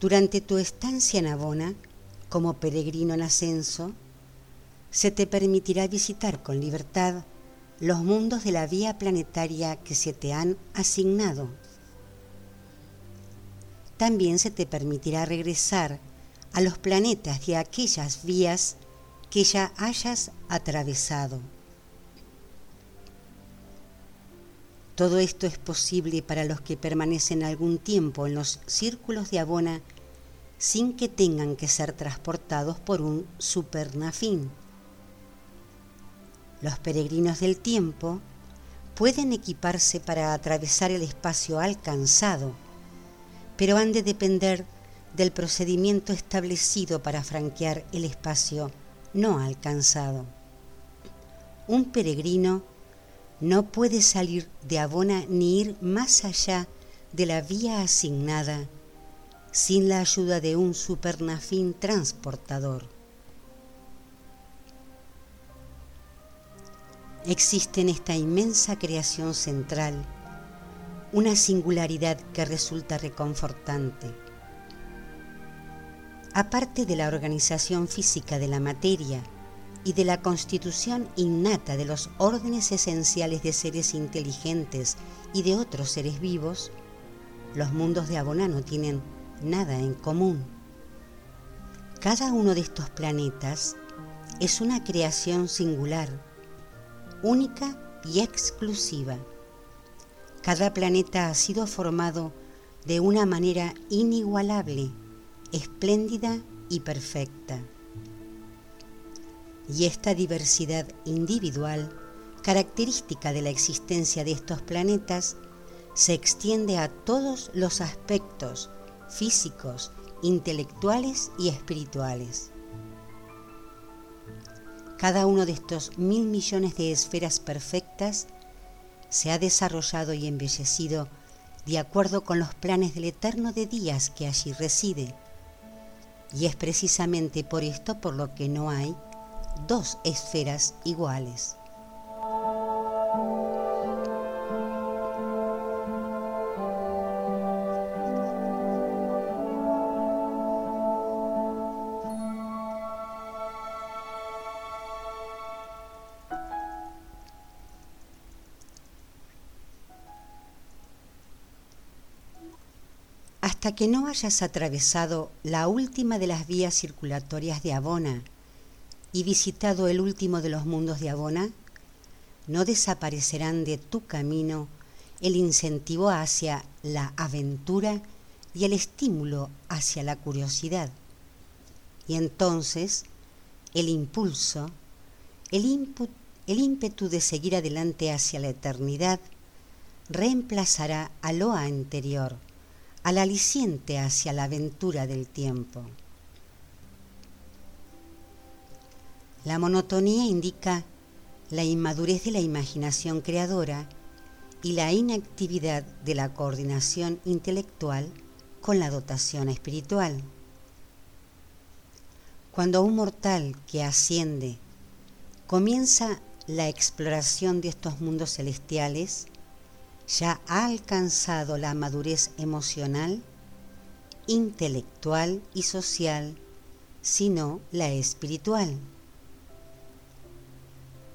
Durante tu estancia en Abona, como peregrino en ascenso, se te permitirá visitar con libertad los mundos de la vía planetaria que se te han asignado. También se te permitirá regresar a los planetas de aquellas vías que ya hayas atravesado. Todo esto es posible para los que permanecen algún tiempo en los círculos de Abona sin que tengan que ser transportados por un supernafín. Los peregrinos del tiempo pueden equiparse para atravesar el espacio alcanzado, pero han de depender del procedimiento establecido para franquear el espacio no alcanzado. Un peregrino no puede salir de Abona ni ir más allá de la vía asignada sin la ayuda de un supernafín transportador. Existe en esta inmensa creación central una singularidad que resulta reconfortante. Aparte de la organización física de la materia y de la constitución innata de los órdenes esenciales de seres inteligentes y de otros seres vivos, los mundos de Abonano tienen nada en común. Cada uno de estos planetas es una creación singular, única y exclusiva. Cada planeta ha sido formado de una manera inigualable, espléndida y perfecta. Y esta diversidad individual, característica de la existencia de estos planetas, se extiende a todos los aspectos físicos, intelectuales y espirituales. Cada uno de estos mil millones de esferas perfectas se ha desarrollado y embellecido de acuerdo con los planes del eterno de días que allí reside. Y es precisamente por esto por lo que no hay dos esferas iguales. Hasta que no hayas atravesado la última de las vías circulatorias de Abona y visitado el último de los mundos de Abona, no desaparecerán de tu camino el incentivo hacia la aventura y el estímulo hacia la curiosidad. Y entonces el impulso, el, el ímpetu de seguir adelante hacia la eternidad, reemplazará a lo anterior al aliciente hacia la aventura del tiempo. La monotonía indica la inmadurez de la imaginación creadora y la inactividad de la coordinación intelectual con la dotación espiritual. Cuando un mortal que asciende comienza la exploración de estos mundos celestiales, ya ha alcanzado la madurez emocional, intelectual y social, sino la espiritual.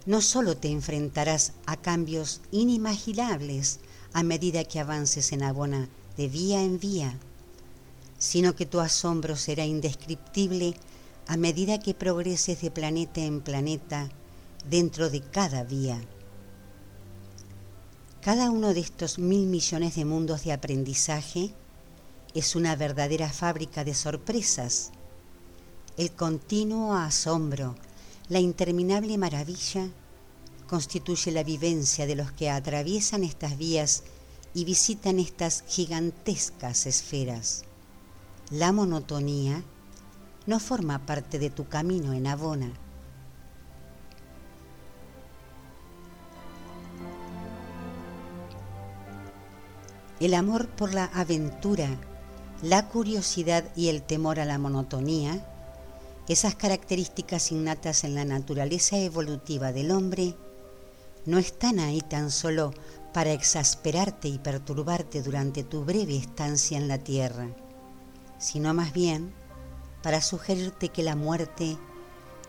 No solo te enfrentarás a cambios inimaginables a medida que avances en Abona de vía en vía, sino que tu asombro será indescriptible a medida que progreses de planeta en planeta dentro de cada vía. Cada uno de estos mil millones de mundos de aprendizaje es una verdadera fábrica de sorpresas. El continuo asombro, la interminable maravilla, constituye la vivencia de los que atraviesan estas vías y visitan estas gigantescas esferas. La monotonía no forma parte de tu camino en Abona El amor por la aventura, la curiosidad y el temor a la monotonía, esas características innatas en la naturaleza evolutiva del hombre, no están ahí tan solo para exasperarte y perturbarte durante tu breve estancia en la tierra, sino más bien para sugerirte que la muerte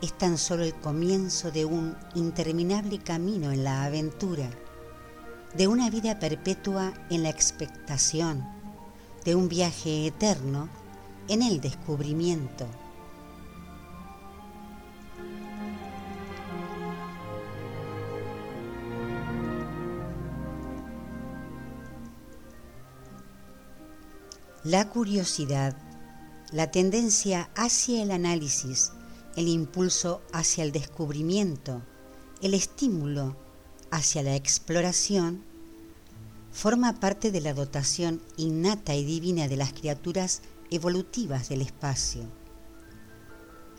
es tan solo el comienzo de un interminable camino en la aventura de una vida perpetua en la expectación, de un viaje eterno en el descubrimiento. La curiosidad, la tendencia hacia el análisis, el impulso hacia el descubrimiento, el estímulo hacia la exploración forma parte de la dotación innata y divina de las criaturas evolutivas del espacio.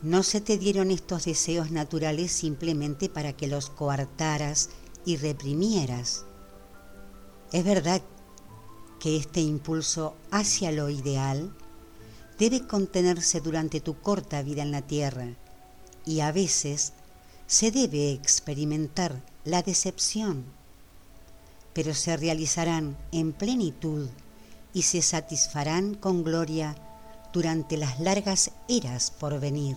No se te dieron estos deseos naturales simplemente para que los coartaras y reprimieras. Es verdad que este impulso hacia lo ideal debe contenerse durante tu corta vida en la Tierra y a veces se debe experimentar la decepción, pero se realizarán en plenitud y se satisfarán con gloria durante las largas eras por venir.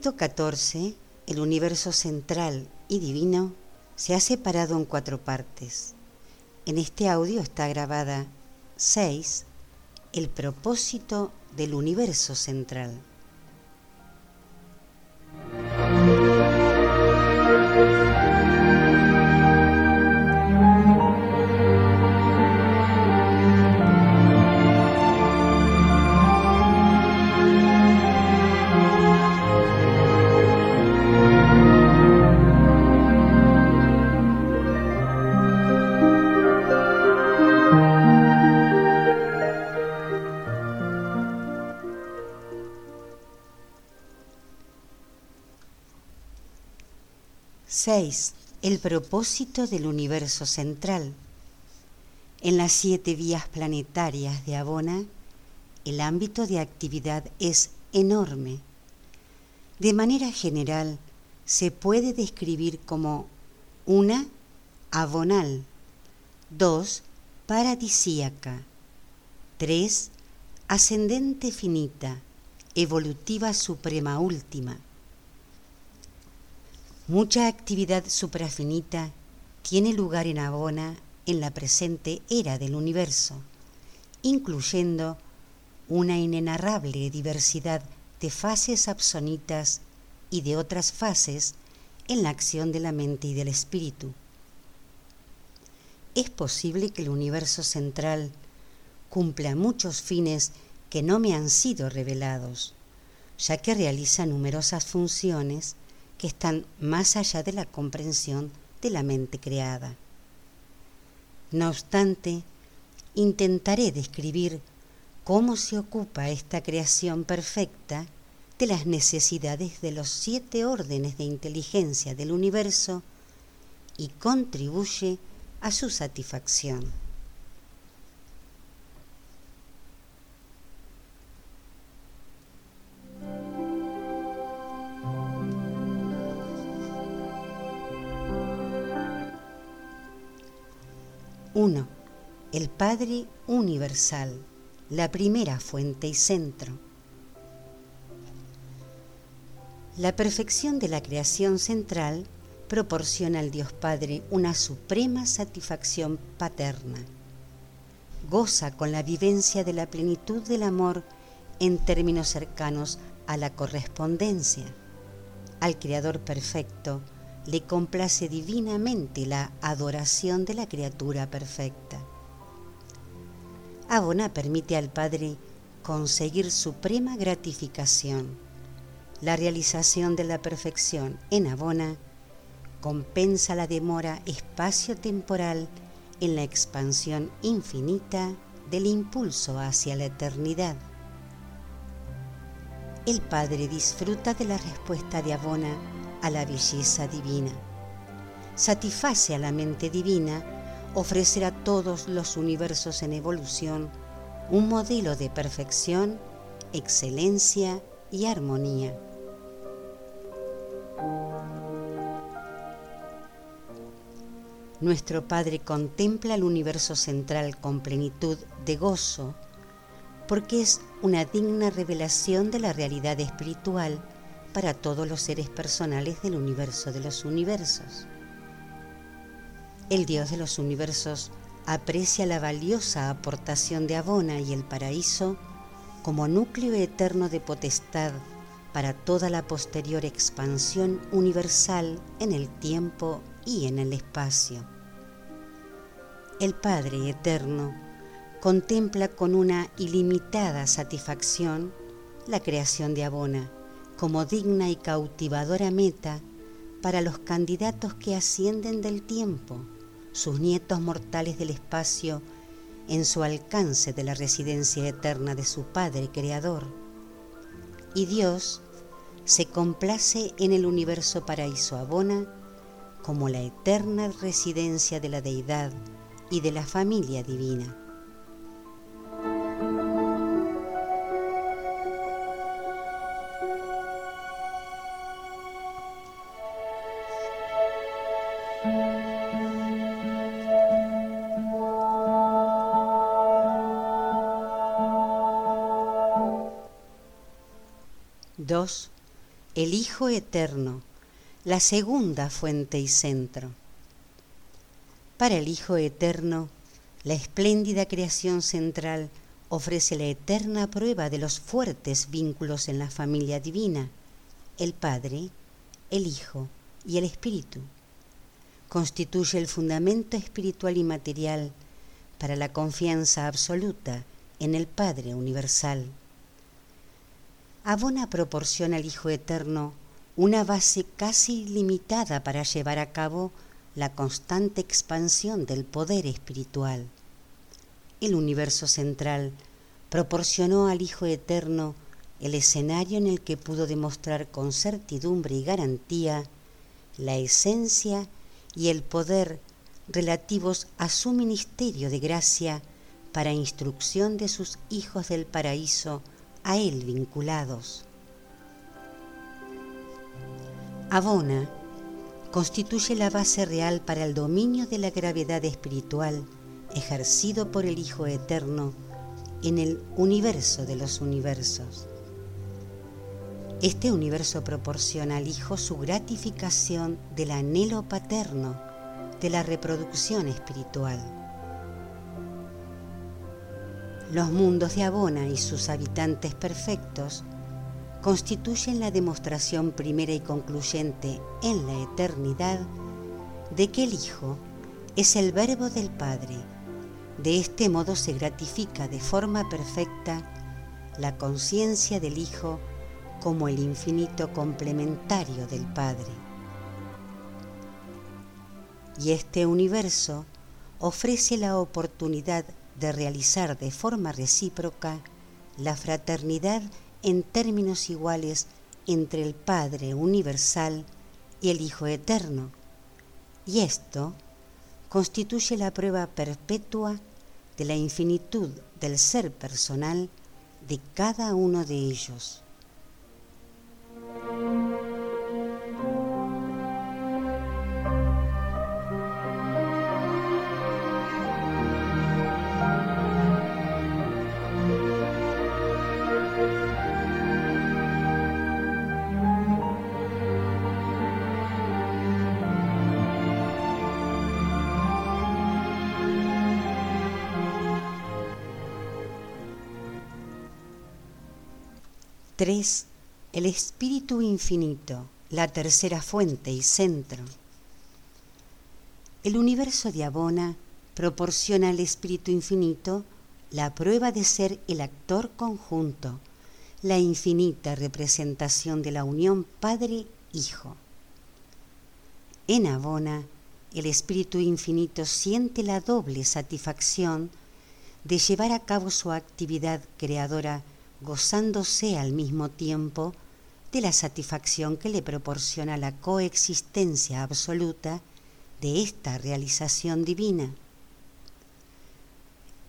Escrito 14, el universo central y divino, se ha separado en cuatro partes. En este audio está grabada 6, el propósito del universo central. Propósito del universo central. En las siete vías planetarias de Abona, el ámbito de actividad es enorme. De manera general, se puede describir como una abonal, dos paradisíaca, tres ascendente finita, evolutiva suprema última, Mucha actividad suprafinita tiene lugar en Abona en la presente era del universo, incluyendo una inenarrable diversidad de fases absonitas y de otras fases en la acción de la mente y del espíritu. Es posible que el universo central cumpla muchos fines que no me han sido revelados, ya que realiza numerosas funciones que están más allá de la comprensión de la mente creada. No obstante, intentaré describir cómo se ocupa esta creación perfecta de las necesidades de los siete órdenes de inteligencia del universo y contribuye a su satisfacción. 1. El Padre Universal, la primera fuente y centro. La perfección de la creación central proporciona al Dios Padre una suprema satisfacción paterna. Goza con la vivencia de la plenitud del amor en términos cercanos a la correspondencia. Al Creador perfecto, le complace divinamente la adoración de la criatura perfecta. Abona permite al Padre conseguir suprema gratificación. La realización de la perfección en Abona compensa la demora espacio-temporal en la expansión infinita del impulso hacia la eternidad. El Padre disfruta de la respuesta de Abona a la belleza divina. Satisface a la mente divina ofrecer a todos los universos en evolución un modelo de perfección, excelencia y armonía. Nuestro Padre contempla el universo central con plenitud de gozo, porque es una digna revelación de la realidad espiritual para todos los seres personales del universo de los universos. El Dios de los universos aprecia la valiosa aportación de Abona y el paraíso como núcleo eterno de potestad para toda la posterior expansión universal en el tiempo y en el espacio. El Padre Eterno contempla con una ilimitada satisfacción la creación de Abona como digna y cautivadora meta para los candidatos que ascienden del tiempo, sus nietos mortales del espacio, en su alcance de la residencia eterna de su Padre Creador. Y Dios se complace en el universo paraíso Abona como la eterna residencia de la deidad y de la familia divina. El Hijo Eterno, la segunda fuente y centro. Para el Hijo Eterno, la espléndida creación central ofrece la eterna prueba de los fuertes vínculos en la familia divina, el Padre, el Hijo y el Espíritu. Constituye el fundamento espiritual y material para la confianza absoluta en el Padre Universal. Abona proporciona al Hijo Eterno una base casi ilimitada para llevar a cabo la constante expansión del poder espiritual. El universo central proporcionó al Hijo Eterno el escenario en el que pudo demostrar con certidumbre y garantía la esencia y el poder relativos a su ministerio de gracia para instrucción de sus hijos del paraíso a Él vinculados. Abona constituye la base real para el dominio de la gravedad espiritual ejercido por el Hijo Eterno en el universo de los universos. Este universo proporciona al Hijo su gratificación del anhelo paterno de la reproducción espiritual. Los mundos de Abona y sus habitantes perfectos constituyen la demostración primera y concluyente en la eternidad de que el Hijo es el verbo del Padre. De este modo se gratifica de forma perfecta la conciencia del Hijo como el infinito complementario del Padre. Y este universo ofrece la oportunidad de realizar de forma recíproca la fraternidad en términos iguales entre el Padre universal y el Hijo eterno, y esto constituye la prueba perpetua de la infinitud del ser personal de cada uno de ellos. Tres, El Espíritu Infinito, la tercera fuente y centro. El universo de Abona proporciona al Espíritu Infinito la prueba de ser el actor conjunto, la infinita representación de la unión Padre-Hijo. En Abona, el Espíritu Infinito siente la doble satisfacción de llevar a cabo su actividad creadora gozándose al mismo tiempo de la satisfacción que le proporciona la coexistencia absoluta de esta realización divina.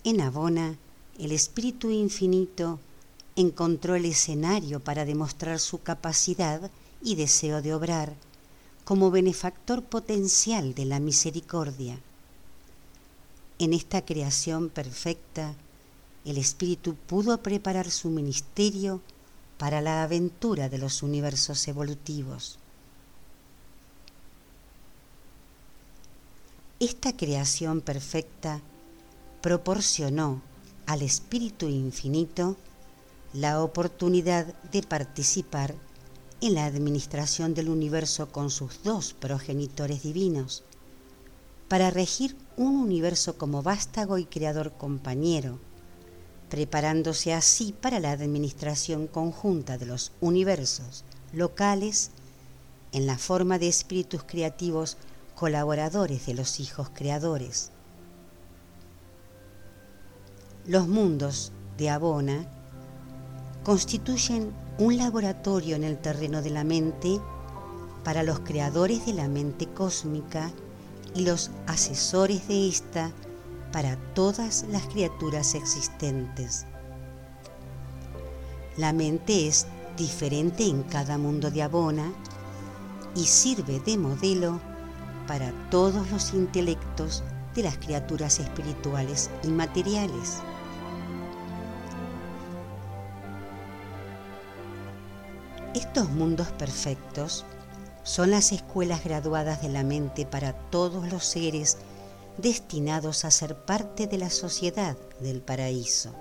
En Abona, el Espíritu Infinito encontró el escenario para demostrar su capacidad y deseo de obrar como benefactor potencial de la misericordia. En esta creación perfecta, el Espíritu pudo preparar su ministerio para la aventura de los universos evolutivos. Esta creación perfecta proporcionó al Espíritu Infinito la oportunidad de participar en la administración del universo con sus dos progenitores divinos, para regir un universo como vástago y creador compañero, preparándose así para la administración conjunta de los universos locales en la forma de espíritus creativos colaboradores de los hijos creadores. Los mundos de Abona constituyen un laboratorio en el terreno de la mente para los creadores de la mente cósmica y los asesores de esta para todas las criaturas existentes. La mente es diferente en cada mundo de Abona y sirve de modelo para todos los intelectos de las criaturas espirituales y materiales. Estos mundos perfectos son las escuelas graduadas de la mente para todos los seres destinados a ser parte de la sociedad del paraíso.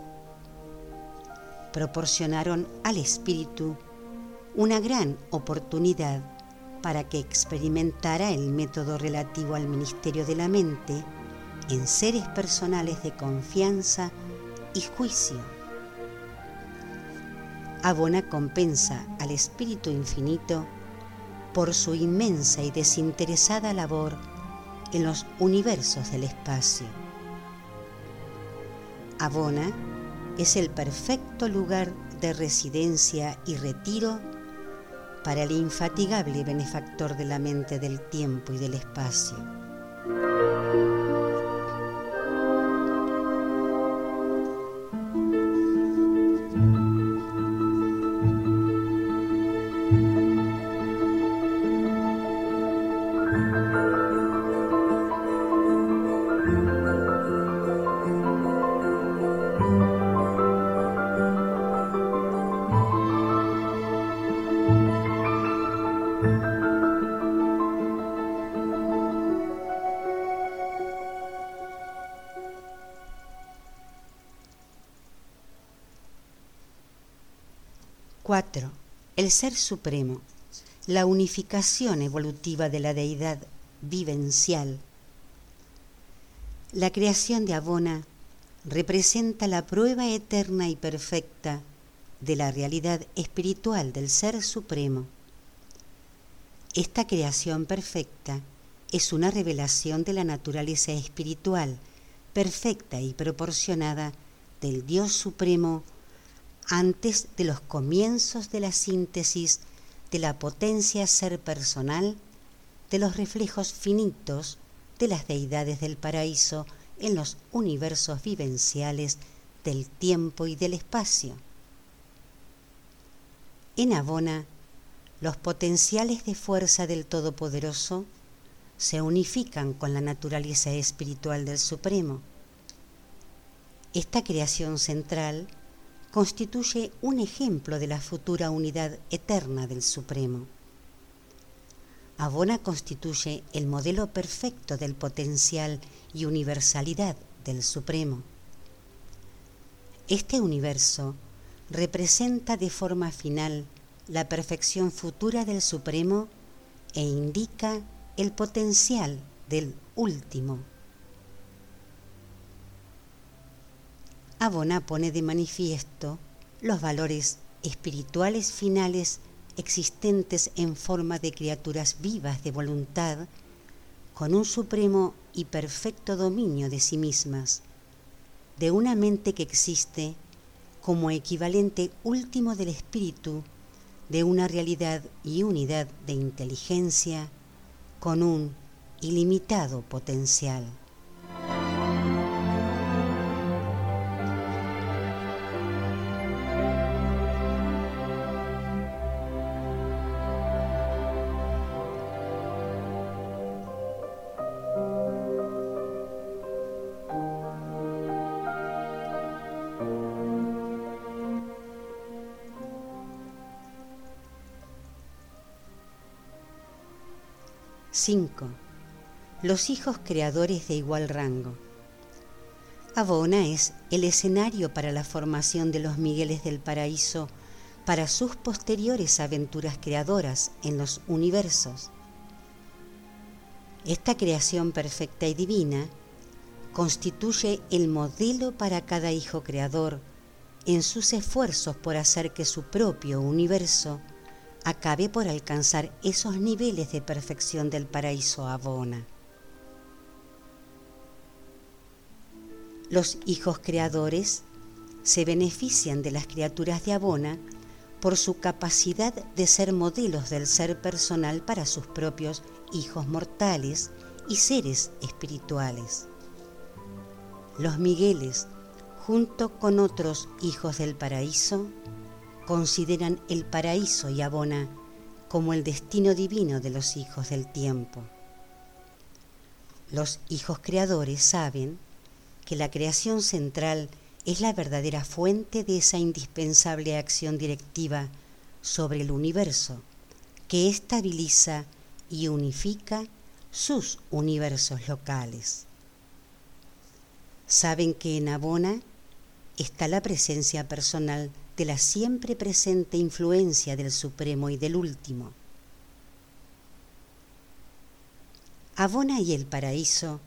Proporcionaron al espíritu una gran oportunidad para que experimentara el método relativo al ministerio de la mente en seres personales de confianza y juicio. Abona compensa al Espíritu Infinito por su inmensa y desinteresada labor en los universos del espacio. Abona es el perfecto lugar de residencia y retiro para el infatigable benefactor de la mente del tiempo y del espacio. Ser Supremo, la unificación evolutiva de la deidad vivencial. La creación de Abona representa la prueba eterna y perfecta de la realidad espiritual del Ser Supremo. Esta creación perfecta es una revelación de la naturaleza espiritual perfecta y proporcionada del Dios Supremo antes de los comienzos de la síntesis de la potencia ser personal de los reflejos finitos de las deidades del paraíso en los universos vivenciales del tiempo y del espacio. En Abona, los potenciales de fuerza del Todopoderoso se unifican con la naturaleza espiritual del Supremo. Esta creación central constituye un ejemplo de la futura unidad eterna del Supremo. Abona constituye el modelo perfecto del potencial y universalidad del Supremo. Este universo representa de forma final la perfección futura del Supremo e indica el potencial del último Abona pone de manifiesto los valores espirituales finales existentes en forma de criaturas vivas de voluntad, con un supremo y perfecto dominio de sí mismas, de una mente que existe como equivalente último del espíritu, de una realidad y unidad de inteligencia, con un ilimitado potencial. Los hijos creadores de igual rango. Abona es el escenario para la formación de los Migueles del Paraíso para sus posteriores aventuras creadoras en los universos. Esta creación perfecta y divina constituye el modelo para cada hijo creador en sus esfuerzos por hacer que su propio universo acabe por alcanzar esos niveles de perfección del paraíso Abona. Los hijos creadores se benefician de las criaturas de Abona por su capacidad de ser modelos del ser personal para sus propios hijos mortales y seres espirituales. Los Migueles, junto con otros hijos del paraíso, consideran el paraíso y Abona como el destino divino de los hijos del tiempo. Los hijos creadores saben que la creación central es la verdadera fuente de esa indispensable acción directiva sobre el universo que estabiliza y unifica sus universos locales. Saben que en Abona está la presencia personal de la siempre presente influencia del Supremo y del Último. Abona y el paraíso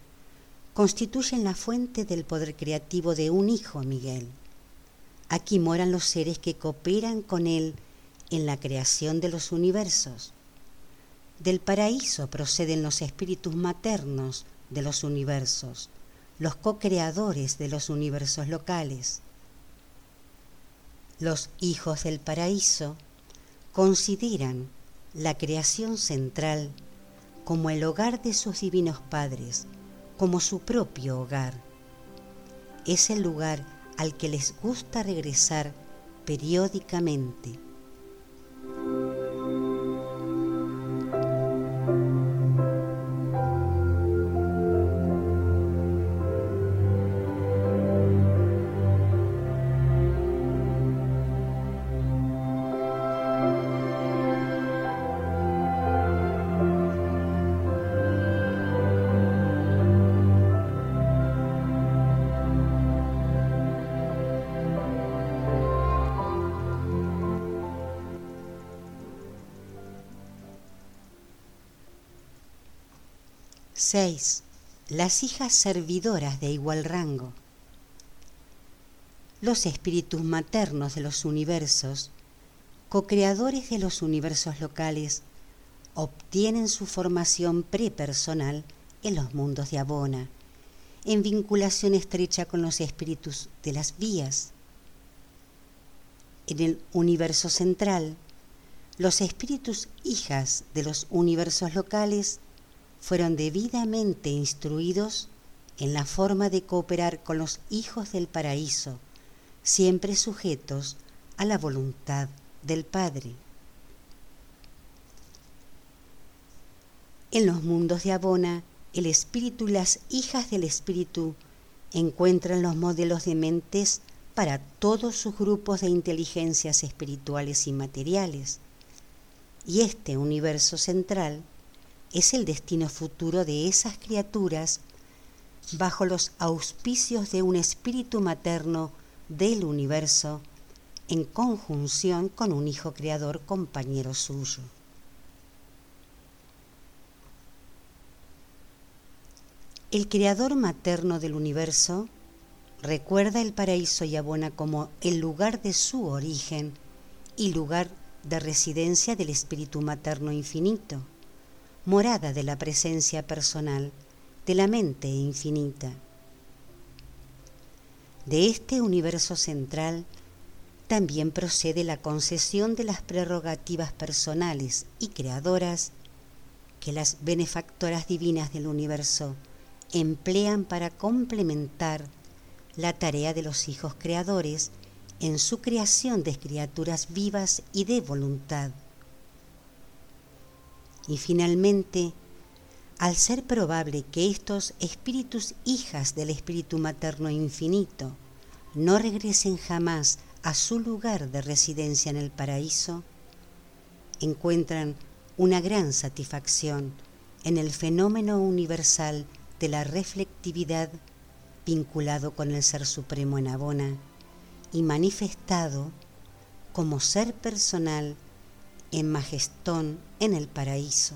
constituyen la fuente del poder creativo de un hijo, Miguel. Aquí moran los seres que cooperan con él en la creación de los universos. Del paraíso proceden los espíritus maternos de los universos, los co-creadores de los universos locales. Los hijos del paraíso consideran la creación central como el hogar de sus divinos padres, como su propio hogar. Es el lugar al que les gusta regresar periódicamente. Las hijas servidoras de igual rango. Los espíritus maternos de los universos, co-creadores de los universos locales, obtienen su formación prepersonal en los mundos de Abona, en vinculación estrecha con los espíritus de las vías. En el universo central, los espíritus hijas de los universos locales fueron debidamente instruidos en la forma de cooperar con los hijos del paraíso, siempre sujetos a la voluntad del Padre. En los mundos de Abona, el espíritu y las hijas del espíritu encuentran los modelos de mentes para todos sus grupos de inteligencias espirituales y materiales. Y este universo central es el destino futuro de esas criaturas bajo los auspicios de un espíritu materno del universo en conjunción con un hijo creador compañero suyo. El creador materno del universo recuerda el paraíso y abona como el lugar de su origen y lugar de residencia del espíritu materno infinito morada de la presencia personal de la mente infinita. De este universo central también procede la concesión de las prerrogativas personales y creadoras que las benefactoras divinas del universo emplean para complementar la tarea de los hijos creadores en su creación de criaturas vivas y de voluntad y finalmente, al ser probable que estos espíritus hijas del espíritu materno infinito no regresen jamás a su lugar de residencia en el paraíso, encuentran una gran satisfacción en el fenómeno universal de la reflectividad vinculado con el Ser Supremo en Abona y manifestado como ser personal en majestón en el paraíso.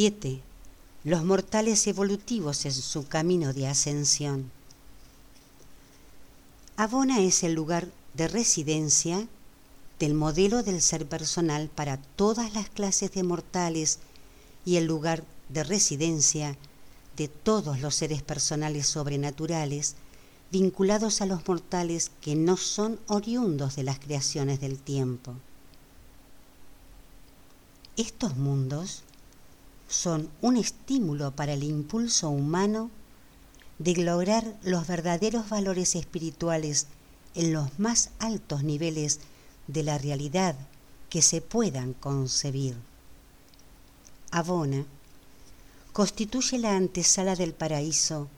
7. Los mortales evolutivos en su camino de ascensión. Abona es el lugar de residencia del modelo del ser personal para todas las clases de mortales y el lugar de residencia de todos los seres personales sobrenaturales vinculados a los mortales que no son oriundos de las creaciones del tiempo. Estos mundos son un estímulo para el impulso humano de lograr los verdaderos valores espirituales en los más altos niveles de la realidad que se puedan concebir. Abona constituye la antesala del paraíso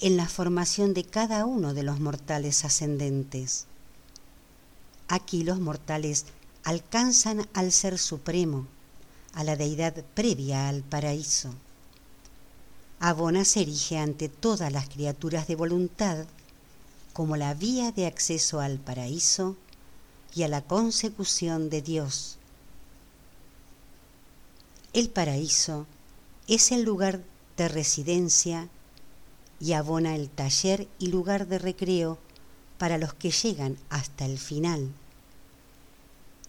en la formación de cada uno de los mortales ascendentes. Aquí los mortales alcanzan al Ser Supremo, a la deidad previa al paraíso. Abona se erige ante todas las criaturas de voluntad como la vía de acceso al paraíso y a la consecución de Dios. El paraíso es el lugar de residencia y abona el taller y lugar de recreo para los que llegan hasta el final.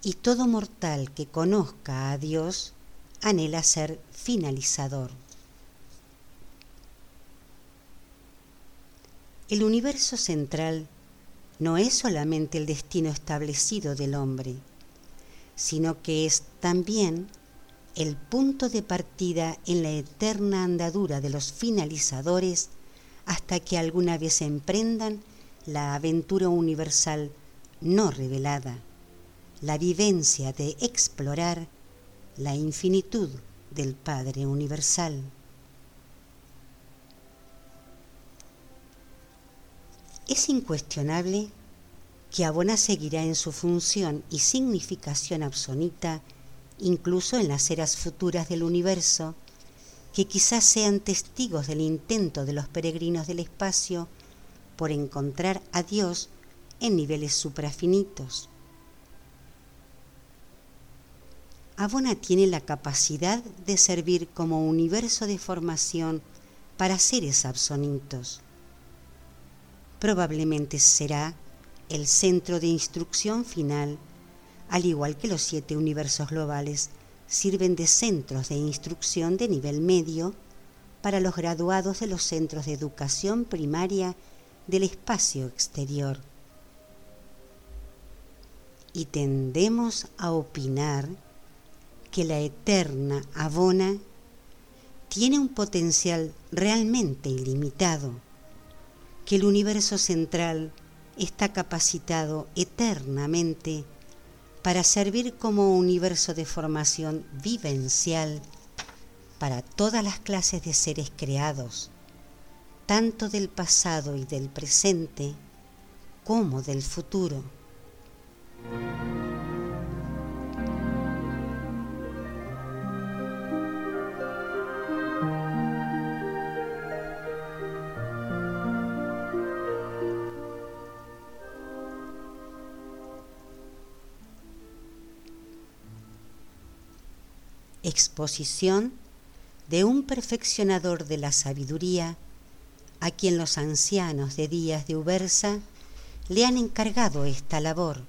Y todo mortal que conozca a Dios anhela ser finalizador. El universo central no es solamente el destino establecido del hombre, sino que es también el punto de partida en la eterna andadura de los finalizadores hasta que alguna vez emprendan la aventura universal no revelada, la vivencia de explorar la infinitud del Padre Universal. Es incuestionable que Abona seguirá en su función y significación absoluta incluso en las eras futuras del universo, que quizás sean testigos del intento de los peregrinos del espacio por encontrar a Dios en niveles suprafinitos. Abona tiene la capacidad de servir como universo de formación para seres absonitos. Probablemente será el centro de instrucción final, al igual que los siete universos globales sirven de centros de instrucción de nivel medio para los graduados de los centros de educación primaria del espacio exterior. Y tendemos a opinar que la eterna Abona tiene un potencial realmente ilimitado, que el universo central está capacitado eternamente para servir como universo de formación vivencial para todas las clases de seres creados, tanto del pasado y del presente como del futuro. Exposición de un perfeccionador de la sabiduría a quien los ancianos de días de Ubersa le han encargado esta labor